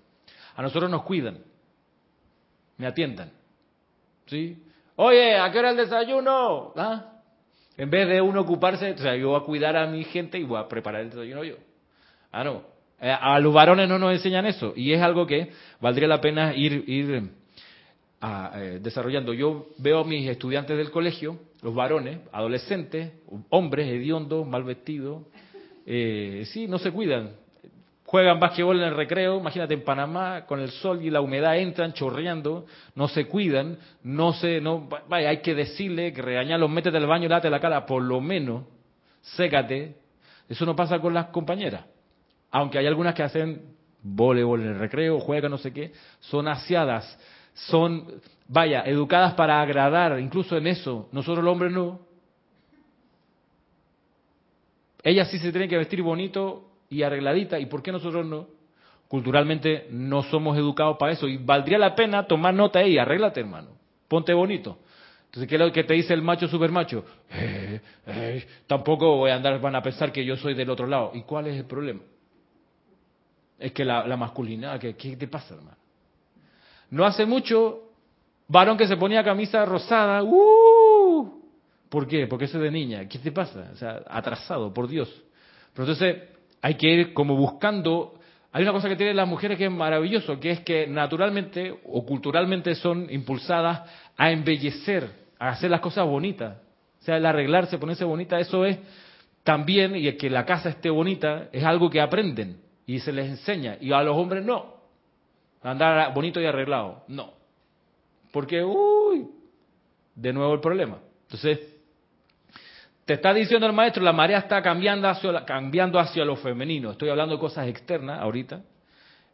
A nosotros nos cuidan, me atiendan. ¿Sí? Oye, ¿a qué hora el desayuno? ¿Ah? En vez de uno ocuparse, o sea, yo voy a cuidar a mi gente y voy a preparar el desayuno yo. Ah, no. Eh, a los varones no nos enseñan eso y es algo que valdría la pena ir, ir a, eh, desarrollando. Yo veo a mis estudiantes del colegio, los varones, adolescentes, hombres hediondos, mal vestidos, eh, sí, no se cuidan. Juegan básquetbol en el recreo, imagínate en Panamá, con el sol y la humedad entran chorreando, no se cuidan, no se, no, vaya, hay que decirle que regañarlos, métete al baño, date la cara, por lo menos, sécate. Eso no pasa con las compañeras aunque hay algunas que hacen voleibol en el recreo, juegan no sé qué, son aseadas, son, vaya, educadas para agradar, incluso en eso, nosotros los hombres no. Ellas sí se tienen que vestir bonito y arregladita, ¿y por qué nosotros no? Culturalmente no somos educados para eso, y valdría la pena tomar nota ahí, arréglate hermano, ponte bonito. Entonces, ¿qué es lo que te dice el macho supermacho? Eh, eh, tampoco voy a andar, van a pensar que yo soy del otro lado. ¿Y cuál es el problema? Es que la, masculinidad, ¿qué, ¿qué te pasa, hermano? No hace mucho, varón que se ponía camisa rosada, ¡uh! ¿Por qué? Porque eso es de niña. ¿Qué te pasa? O sea, atrasado, por Dios. Pero entonces hay que ir como buscando. Hay una cosa que tienen las mujeres que es maravilloso, que es que naturalmente o culturalmente son impulsadas a embellecer, a hacer las cosas bonitas. O sea, el arreglarse, ponerse bonita, eso es también, y el que la casa esté bonita, es algo que aprenden y se les enseña. Y a los hombres no. Andar bonito y arreglado. No. Porque, uy, de nuevo el problema. Entonces, te está diciendo el maestro, la marea está cambiando hacia, lo femenino. Estoy hablando de cosas externas ahorita.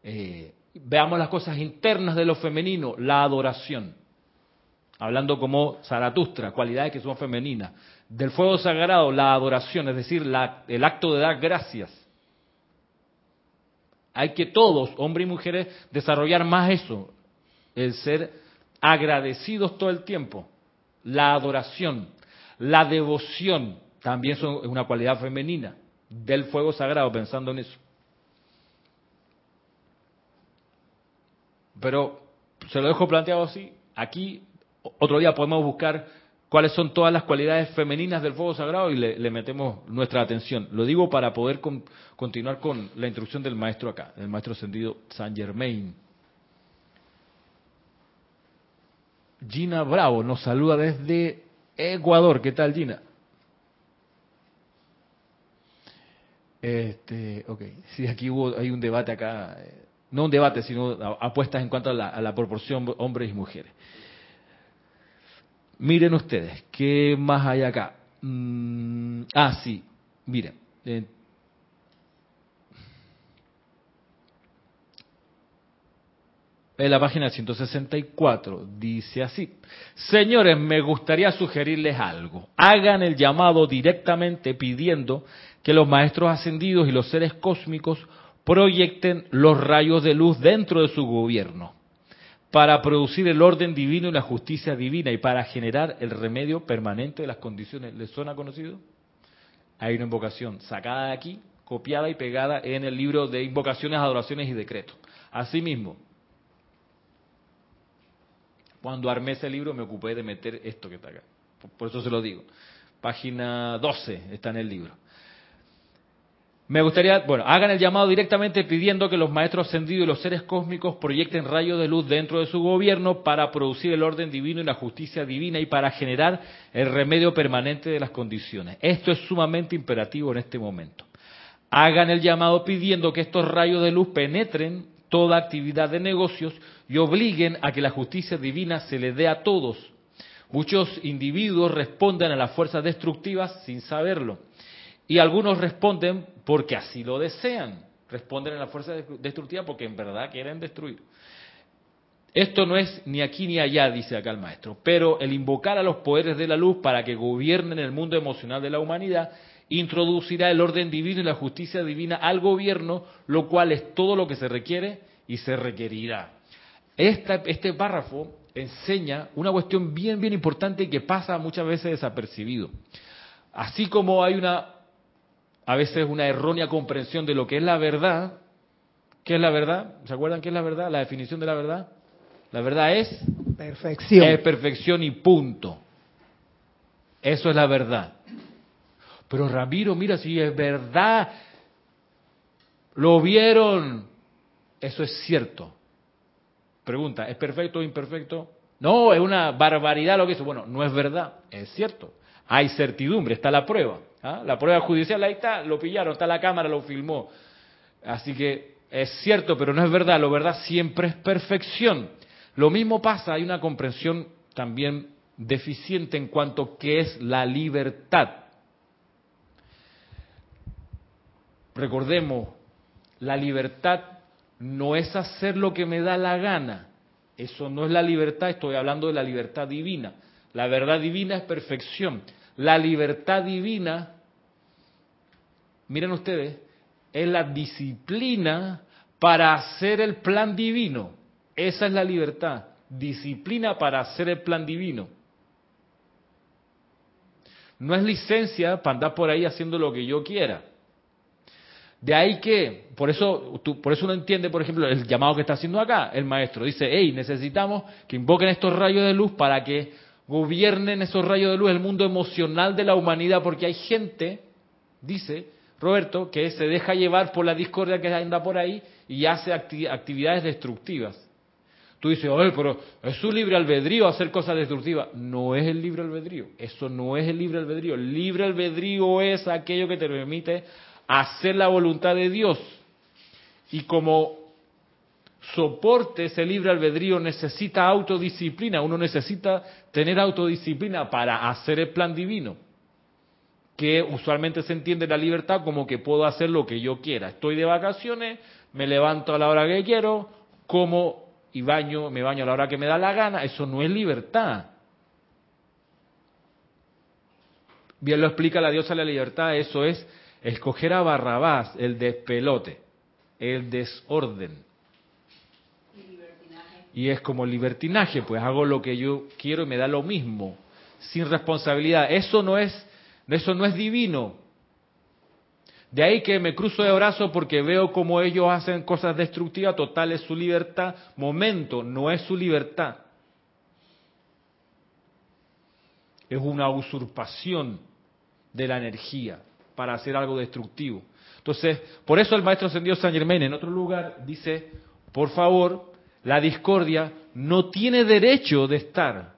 Eh, veamos las cosas internas de lo femenino, la adoración. Hablando como Zaratustra, cualidades que son femeninas. Del fuego sagrado, la adoración, es decir, el acto de dar gracias. Hay que todos, hombres y mujeres, desarrollar más eso, el ser agradecidos todo el tiempo, la adoración, la devoción, también es una cualidad femenina del fuego sagrado, pensando en eso. Pero se lo dejo planteado así. Aquí otro día podemos buscar cuáles son todas las cualidades femeninas del fuego sagrado y le, metemos nuestra atención. Lo digo para poder continuar con la instrucción del maestro acá, el maestro sentido Saint Germain. Gina Bravo nos saluda desde Ecuador. ¿Qué tal, Gina? Este, ok, sí, aquí hubo, hay un debate acá, eh, no un debate, sino apuestas en cuanto a la, proporción hombres y mujeres. Miren ustedes, ¿qué más hay acá? Mm, ah, sí, miren. En la página 164 dice así, señores, me gustaría sugerirles algo. Hagan el llamado directamente pidiendo que los maestros ascendidos y los seres cósmicos proyecten los rayos de luz dentro de su gobierno para producir el orden divino y la justicia divina y para generar el remedio permanente de las condiciones. ¿Les suena conocido? Hay una invocación sacada de aquí copiada y pegada en el libro de invocaciones, adoraciones y decretos. Asimismo, cuando armé ese libro me ocupé de meter esto que está acá. Por eso se lo digo. Página 12 está en el libro. Me gustaría, bueno, hagan el llamado directamente pidiendo que los maestros ascendidos y los seres cósmicos proyecten rayos de luz dentro de su gobierno para producir el orden divino y la justicia divina y para generar el remedio permanente de las condiciones. Esto es sumamente imperativo en este momento. Hagan el llamado pidiendo que estos rayos de luz penetren toda actividad de negocios y obliguen a que la justicia divina se le dé a todos. Muchos individuos responden a las fuerzas destructivas sin saberlo y algunos responden porque así lo desean. Responden a la fuerza destructiva porque en verdad quieren destruir. Esto no es ni aquí ni allá, dice acá el maestro, pero el invocar a los poderes de la luz para que gobiernen el mundo emocional de la humanidad introducirá el orden divino y la justicia divina al gobierno, lo cual es todo lo que se requiere y se requerirá. Este párrafo enseña una cuestión bien, bien importante que pasa muchas veces desapercibido. Así como hay una a veces una errónea comprensión de lo que es la verdad. ¿Qué es la verdad? ¿Se acuerdan qué es la verdad? La definición de la verdad. La verdad es perfección. Es perfección y punto. Eso es la verdad. Pero Ramiro, mira, si es verdad, lo vieron. Eso es cierto. Pregunta, ¿es perfecto o imperfecto? No, es una barbaridad lo que es. Bueno, no es verdad, es cierto. Hay certidumbre, está la prueba. ¿ah? La prueba judicial ahí está, lo pillaron, está la cámara, lo filmó. Así que es cierto, pero no es verdad. Lo verdad siempre es perfección. Lo mismo pasa, hay una comprensión también deficiente en cuanto que es la libertad. Recordemos, la libertad no es hacer lo que me da la gana. Eso no es la libertad, estoy hablando de la libertad divina. La verdad divina es perfección. La libertad divina, miren ustedes, es la disciplina para hacer el plan divino. Esa es la libertad. Disciplina para hacer el plan divino. No es licencia para andar por ahí haciendo lo que yo quiera. De ahí que, por eso, por eso uno entiende, por ejemplo, el llamado que está haciendo acá el maestro. Dice, hey, necesitamos que invoquen estos rayos de luz para que gobiernen esos rayos de luz el mundo emocional de la humanidad, porque hay gente, dice Roberto, que se deja llevar por la discordia que anda por ahí y hace actividades destructivas. Tú dices, oye, pero es su libre albedrío hacer cosas destructivas. No es el libre albedrío, eso no es el libre albedrío. El libre albedrío es aquello que te permite hacer la voluntad de Dios. Y como soporte ese libre albedrío necesita autodisciplina, uno necesita tener autodisciplina para hacer el plan divino, que usualmente se entiende la libertad como que puedo hacer lo que yo quiera. Estoy de vacaciones, me levanto a la hora que quiero, como y baño, me baño a la hora que me da la gana, eso no es libertad. Bien lo explica la diosa de la libertad, eso es escoger a Barrabás, el despelote, el desorden y es como libertinaje, pues hago lo que yo quiero y me da lo mismo, sin responsabilidad. Eso no es, eso no es divino. De ahí que me cruzo de brazos porque veo como ellos hacen cosas destructivas, total es su libertad. Momento, no es su libertad. Es una usurpación de la energía para hacer algo destructivo. Entonces, por eso el maestro ascendido San Germain en otro lugar dice, por favor, la discordia no tiene derecho de estar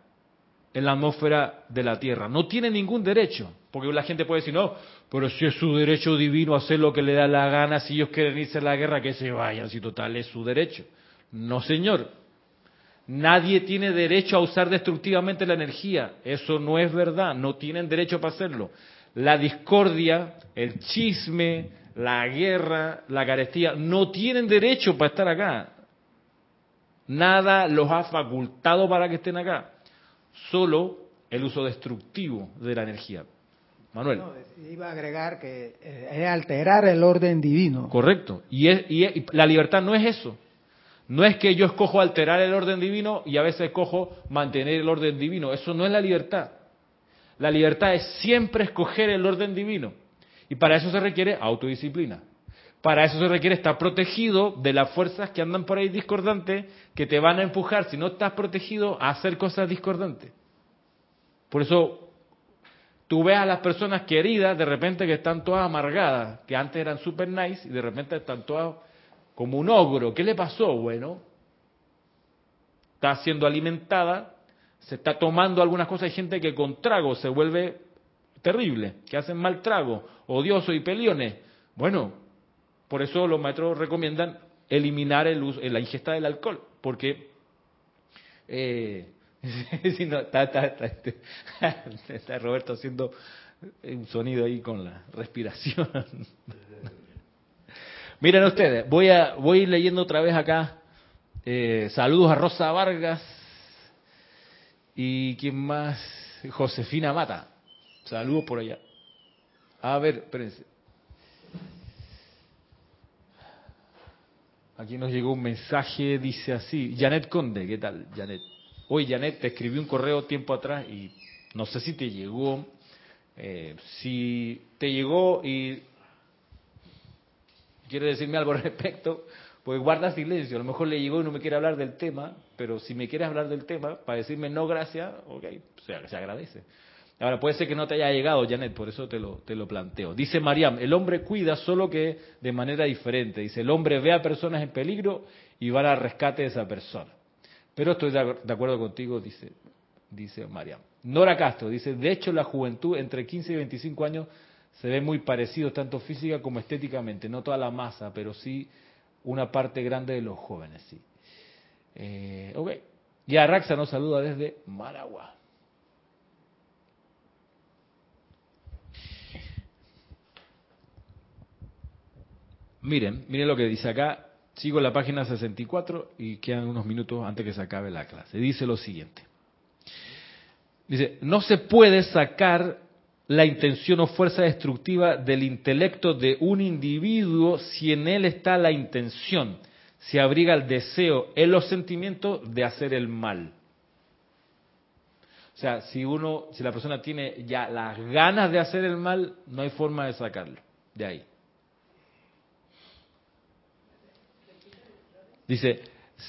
en la atmósfera de la Tierra. No tiene ningún derecho. Porque la gente puede decir, no, pero si es su derecho divino hacer lo que le da la gana, si ellos quieren irse a la guerra, que se vayan, si total es su derecho. No, señor. Nadie tiene derecho a usar destructivamente la energía. Eso no es verdad. No tienen derecho para hacerlo. La discordia, el chisme, la guerra, la carestía, no tienen derecho para estar acá. Nada los ha facultado para que estén acá. Solo el uso destructivo de la energía. Manuel. No, iba a agregar que eh, es alterar el orden divino. Correcto. Y, y la libertad no es eso. No es que yo escojo alterar el orden divino y a veces escojo mantener el orden divino. Eso no es la libertad. La libertad es siempre escoger el orden divino. Y para eso se requiere autodisciplina. Para eso se requiere estar protegido de las fuerzas que andan por ahí discordantes, que te van a empujar, si no estás protegido, a hacer cosas discordantes. Por eso tú ves a las personas queridas de repente que están todas amargadas, que antes eran super nice y de repente están todas como un ogro. ¿Qué le pasó? Bueno, está siendo alimentada, se está tomando algunas cosas. Hay gente que con trago se vuelve terrible, que hacen mal trago, odioso y peliones. Bueno, por eso los maestros recomiendan eliminar el uso, la ingesta del alcohol, porque eh, si no, está, este, está, Roberto haciendo un sonido ahí con la respiración. Miren ustedes, voy a voy leyendo otra vez acá. Eh, saludos a Rosa Vargas y quién más, Josefina Mata. Saludos por allá. A ver, espérense. Aquí nos llegó un mensaje, dice así, Janet Conde, ¿qué tal, Janet? Oye, Janet, te escribí un correo tiempo atrás y no sé si te llegó. Eh, si te llegó y quiere decirme algo al respecto, pues guarda silencio. A lo mejor le llegó y no me quiere hablar del tema, pero si me quieres hablar del tema para decirme no gracias, ok, se agradece. Ahora, puede ser que no te haya llegado, Janet, por eso te lo, te lo planteo. Dice Mariam, el hombre cuida solo que de manera diferente. Dice, el hombre ve a personas en peligro y va al rescate de esa persona. Pero estoy de acuerdo contigo, dice, dice Mariam. Nora Castro dice, de hecho la juventud entre 15 y 25 años se ve muy parecido tanto física como estéticamente, no toda la masa, pero sí una parte grande de los jóvenes, sí. Eh, ok. Y Raxa nos saluda desde Maragua. Miren, miren lo que dice acá. Sigo la página 64 y quedan unos minutos antes que se acabe la clase. Dice lo siguiente. Dice, no se puede sacar la intención o fuerza destructiva del intelecto de un individuo si en él está la intención, si abriga el deseo en los sentimientos de hacer el mal. O sea, si uno, si la persona tiene ya las ganas de hacer el mal, no hay forma de sacarlo de ahí. Dice,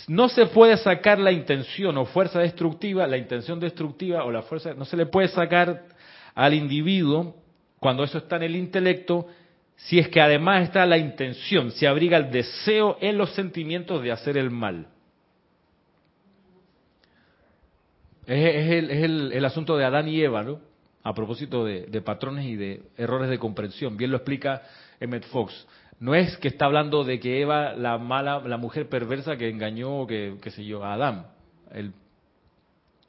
no se puede sacar la intención o fuerza destructiva, la intención destructiva o la fuerza, no se le puede sacar al individuo cuando eso está en el intelecto, si es que además está la intención, se abriga el deseo en los sentimientos de hacer el mal. Es, el, asunto de Adán y Eva, ¿no? A propósito de, de, patrones y de errores de comprensión. Bien lo explica Emmett Fox. No es que está hablando de que Eva, la mala, la mujer perversa que engañó, que, qué sé yo, a Adán. El,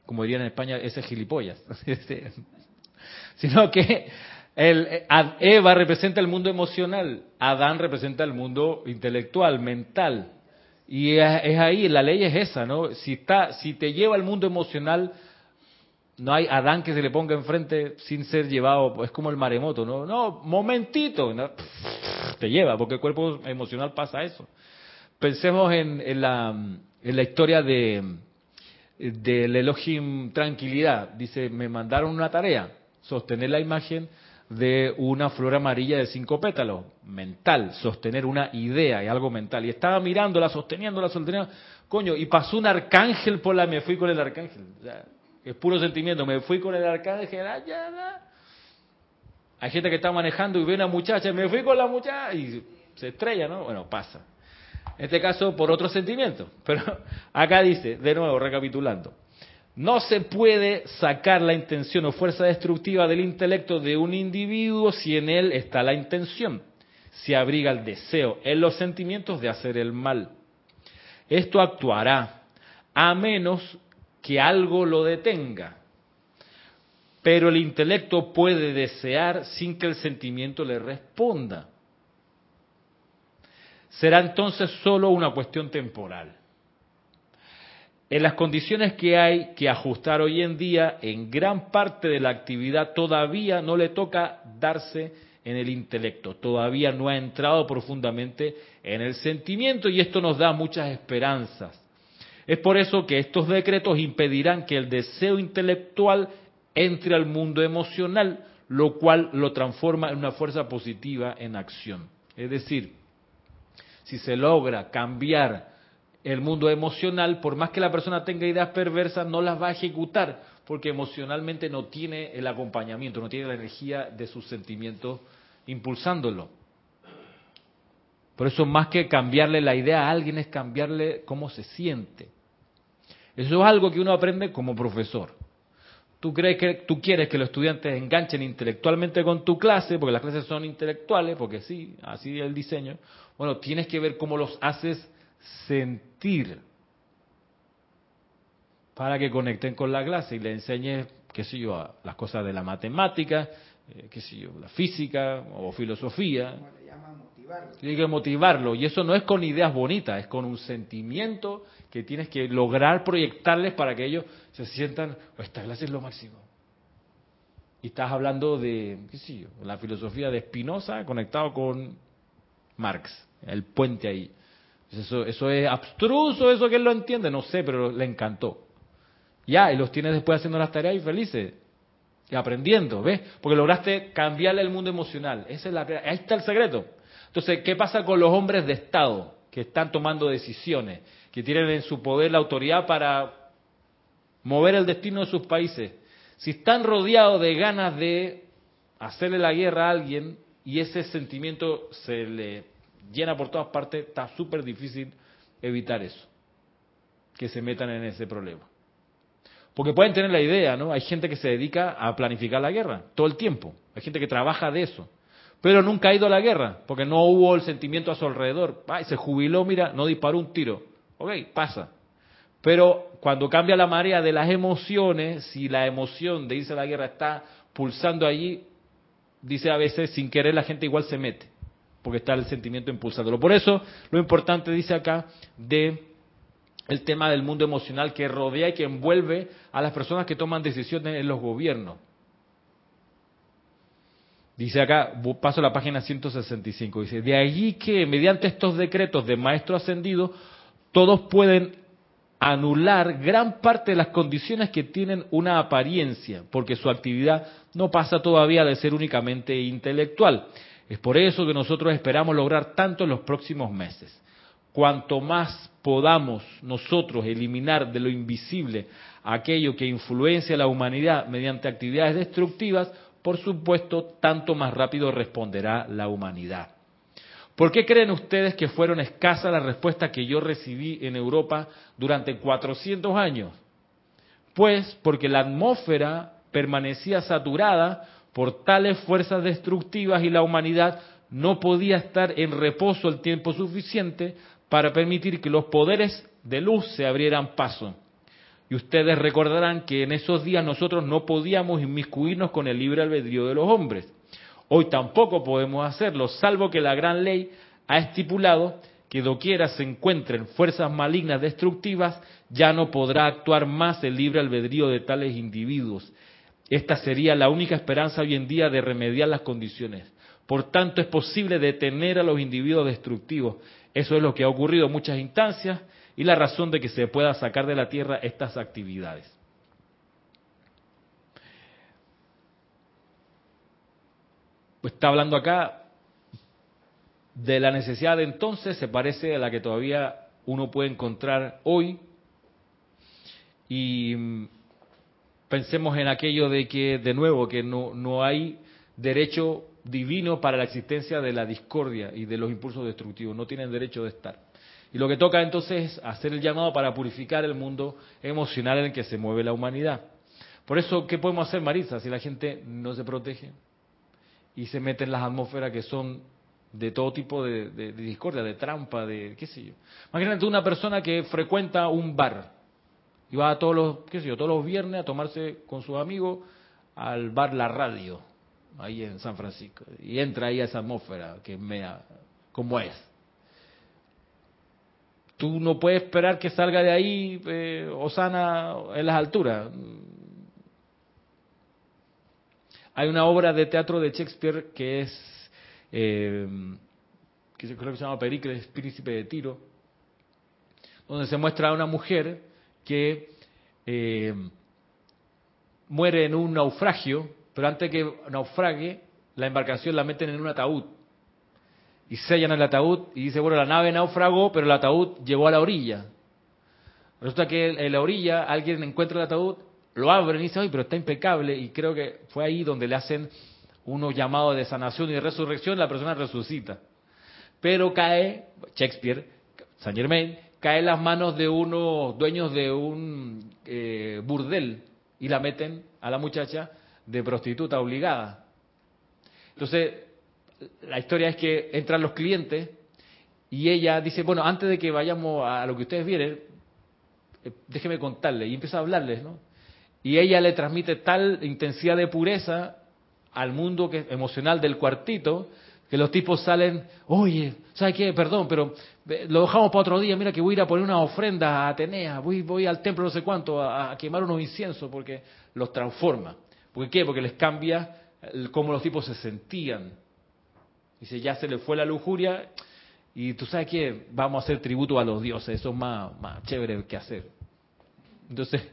como dirían en España, ese gilipollas. Sino que el, Eva representa el mundo emocional, Adán representa el mundo intelectual, mental. Y es, ahí, la ley es esa, ¿no? Si, está, si te lleva al mundo emocional, no hay Adán que se le ponga enfrente sin ser llevado, es como el maremoto, ¿no? No, momentito, te lleva, porque el cuerpo emocional pasa eso. Pensemos en, la, en la historia de del Elohim Tranquilidad. Dice, me mandaron una tarea, sostener la imagen de una flor amarilla de cinco pétalos, mental, sostener una idea y algo mental. Y estaba mirándola, sosteniéndola, sosteniéndola, coño, y pasó un arcángel por la, me fui con el arcángel es puro sentimiento. Me fui con el arcángel, hay gente que está manejando y ve una muchacha, me fui con la muchacha y se estrella, ¿no? Bueno, pasa. En este caso, por otro sentimiento. Pero acá dice, de nuevo, recapitulando, no se puede sacar la intención o fuerza destructiva del intelecto de un individuo si en él está la intención, si abriga el deseo en los sentimientos de hacer el mal. Esto actuará a menos que algo lo detenga. Pero el intelecto puede desear sin que el sentimiento le responda. Será entonces solo una cuestión temporal. En las condiciones que hay que ajustar hoy en día, en gran parte de la actividad todavía no le toca darse en el intelecto, todavía no ha entrado profundamente en el sentimiento y esto nos da muchas esperanzas. Es por eso que estos decretos impedirán que el deseo intelectual entre al mundo emocional, lo cual lo transforma en una fuerza positiva en acción. Es decir, si se logra cambiar el mundo emocional, por más que la persona tenga ideas perversas, no las va a ejecutar, porque emocionalmente no tiene el acompañamiento, no tiene la energía de sus sentimientos impulsándolo. Por eso más que cambiarle la idea a alguien es cambiarle cómo se siente. Eso es algo que uno aprende como profesor. Tú crees que tú quieres que los estudiantes enganchen intelectualmente con tu clase, porque las clases son intelectuales, porque sí, así es el diseño. Bueno, tienes que ver cómo los haces sentir para que conecten con la clase y le enseñes, qué sé yo, las cosas de la matemática, eh, qué sé yo, la física o filosofía. Tienes que motivarlo. Y eso no es con ideas bonitas, es con un sentimiento que tienes que lograr proyectarles para que ellos se sientan, oh, esta clase es lo máximo. Y estás hablando de, qué sé yo, la filosofía de Spinoza conectado con Marx, el puente ahí. Eso, eso es abstruso, eso que él lo entiende, no sé, pero le encantó. Ya, y los tienes después haciendo las tareas y felices. Y aprendiendo, ¿ves? Porque lograste cambiarle el mundo emocional. Esa es la, ahí está el secreto. Entonces, ¿qué pasa con los hombres de Estado que están tomando decisiones, que tienen en su poder la autoridad para mover el destino de sus países? Si están rodeados de ganas de hacerle la guerra a alguien y ese sentimiento se le llena por todas partes, está súper difícil evitar eso, que se metan en ese problema. Porque pueden tener la idea, ¿no? Hay gente que se dedica a planificar la guerra todo el tiempo. Hay gente que trabaja de eso. Pero nunca ha ido a la guerra, porque no hubo el sentimiento a su alrededor. Ay, se jubiló, mira, no disparó un tiro. Ok, pasa. Pero cuando cambia la marea de las emociones, si la emoción de irse a la guerra está pulsando allí, dice a veces sin querer la gente igual se mete, porque está el sentimiento impulsándolo. Por eso, lo importante dice acá de el tema del mundo emocional que rodea y que envuelve a las personas que toman decisiones en los gobiernos. Dice acá, paso a la página 165, dice, de allí que mediante estos decretos de maestro ascendido, todos pueden anular gran parte de las condiciones que tienen una apariencia, porque su actividad no pasa todavía de ser únicamente intelectual. Es por eso que nosotros esperamos lograr tanto en los próximos meses. Cuanto más podamos nosotros eliminar de lo invisible aquello que influencia a la humanidad mediante actividades destructivas, por supuesto, tanto más rápido responderá la humanidad. ¿Por qué creen ustedes que fueron escasas las respuestas que yo recibí en Europa durante 400 años? Pues porque la atmósfera permanecía saturada por tales fuerzas destructivas y la humanidad no podía estar en reposo el tiempo suficiente para permitir que los poderes de luz se abrieran paso. Y ustedes recordarán que en esos días nosotros no podíamos inmiscuirnos con el libre albedrío de los hombres. Hoy tampoco podemos hacerlo, salvo que la gran ley ha estipulado que doquiera se encuentren fuerzas malignas destructivas, ya no podrá actuar más el libre albedrío de tales individuos. Esta sería la única esperanza hoy en día de remediar las condiciones. Por tanto, es posible detener a los individuos destructivos eso es lo que ha ocurrido en muchas instancias y la razón de que se pueda sacar de la tierra estas actividades. Pues está hablando acá de la necesidad de entonces, se parece a la que todavía uno puede encontrar hoy. Y pensemos en aquello de que, de nuevo, que no, no hay derecho divino para la existencia de la discordia y de los impulsos destructivos. No tienen derecho de estar. Y lo que toca entonces es hacer el llamado para purificar el mundo emocional en el que se mueve la humanidad. Por eso, ¿qué podemos hacer, Marisa, si la gente no se protege y se mete en las atmósferas que son de todo tipo de, discordia, de trampa, de qué sé yo? Imagínate una persona que frecuenta un bar y va todos los, qué sé yo, todos los viernes a tomarse con sus amigos al bar La Radio ahí en San Francisco, y entra ahí a esa atmósfera que me como es. Tú no puedes esperar que salga de ahí eh, Osana en las alturas. Hay una obra de teatro de Shakespeare que es, eh, que creo que se llama Pericles, Príncipe de Tiro, donde se muestra a una mujer que eh, muere en un naufragio pero antes que naufrague, la embarcación la meten en un ataúd y sellan el ataúd y dice, bueno, la nave naufragó, pero el ataúd llegó a la orilla. Resulta que en la orilla alguien encuentra el ataúd, lo abren y dice, ay, pero está impecable y creo que fue ahí donde le hacen unos llamados de sanación y de resurrección, la persona resucita. Pero cae, Shakespeare, Saint Germain, cae en las manos de unos dueños de un eh, burdel y la meten a la muchacha de prostituta obligada. Entonces, la historia es que entran los clientes y ella dice, bueno, antes de que vayamos a lo que ustedes vienen, eh, déjeme contarle. Y empieza a hablarles, ¿no? Y ella le transmite tal intensidad de pureza al mundo que, emocional del cuartito que los tipos salen, oye, ¿sabes qué? Perdón, pero eh, lo dejamos para otro día, mira que voy a ir a poner una ofrenda a Atenea, voy, voy al templo no sé cuánto a, quemar unos inciensos porque los transforma. ¿Por qué? Porque les cambia cómo los tipos se sentían. Dice, ya se les fue la lujuria y tú sabes que vamos a hacer tributo a los dioses, eso es más, más chévere que hacer. Entonces,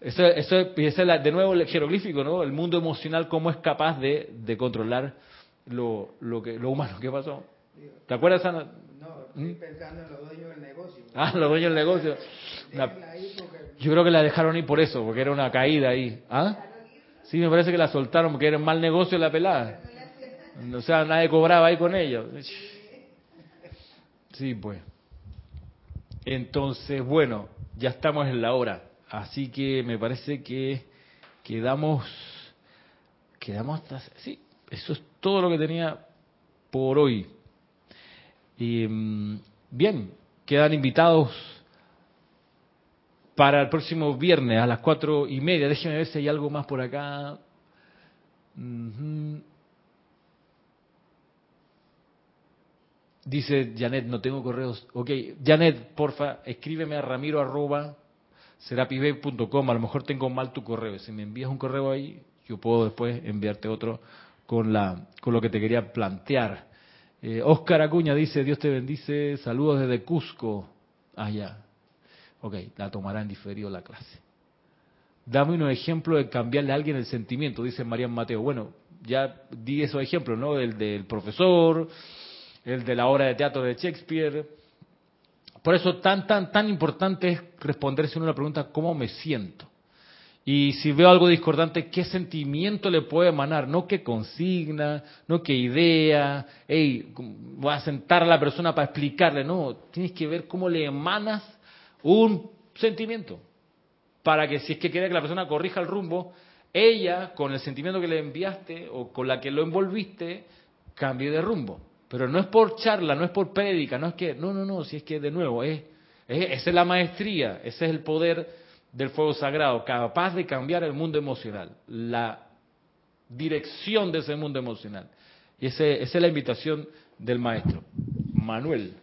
eso, eso, es de nuevo el jeroglífico, ¿no? El mundo emocional, cómo es capaz de, de controlar lo, lo, que, lo humano. ¿Qué pasó? ¿Te acuerdas, Ana? No, estoy ¿Mm? pensando en los dueños del negocio. Ah, los dueños del negocio. Yo creo que la dejaron ir por eso, porque era una caída ahí. ¿Ah? Sí, me parece que la soltaron porque era un mal negocio la pelada. O sea, nadie cobraba ahí con ellos. Sí, pues. Entonces, bueno, ya estamos en la hora. Así que me parece que quedamos, quedamos hasta, sí, eso es todo lo que tenía por hoy. Y mm, bien, quedan invitados para el próximo viernes a las cuatro y media. Déjenme ver si hay algo más por acá. Dice Janet, no tengo correos. Ok, Janet, porfa, escríbeme a ramiro arroba serapibe.com. A lo mejor tengo mal tu correo. Si me envías un correo ahí, yo puedo después enviarte otro con, la, con lo que te quería plantear. Eh, Oscar Acuña dice, Dios te bendice, saludos desde Cusco. Ah, ya. Ok, la tomará en diferido la clase. Dame un ejemplo de cambiarle a alguien el sentimiento, dice María Mateo. Bueno, ya di esos ejemplos, ¿no? El del profesor, el de la obra de teatro de Shakespeare. Por eso tan, tan, tan importante es responderse una pregunta, ¿cómo me siento? Y si veo algo discordante, ¿qué sentimiento le puede emanar? No qué consigna, no qué idea, hey, voy a sentar a la persona para explicarle, no, tienes que ver cómo le emanas un sentimiento. Para que si es que quiere que la persona corrija el rumbo, ella, con el sentimiento que le enviaste o con la que lo envolviste, cambie de rumbo. Pero no es por charla, no es por prédica, no es que, no, no, no, si es que de nuevo, es, es, esa es la maestría, ese es el poder del fuego sagrado, capaz de cambiar el mundo emocional, la dirección de ese mundo emocional. Y ese, esa es la invitación del maestro. Manuel.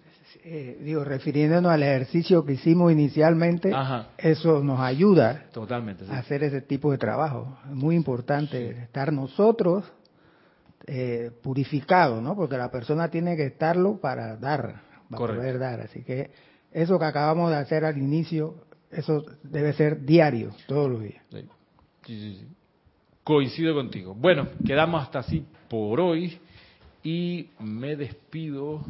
Eh, digo, refiriéndonos al ejercicio que hicimos inicialmente, eso nos ayuda Totalmente, a hacer ese tipo de trabajo. Es muy importante estar nosotros eh, purificados, ¿no? Porque la persona tiene que estarlo para dar, para poder dar. Así que eso que acabamos de hacer al inicio eso debe ser diario, todos los días. Coincido contigo. Bueno, quedamos hasta así por hoy y me despido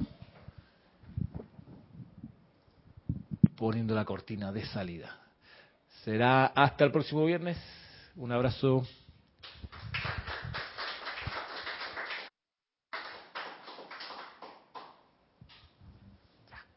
poniendo la cortina de salida. Será hasta el próximo viernes. Un abrazo.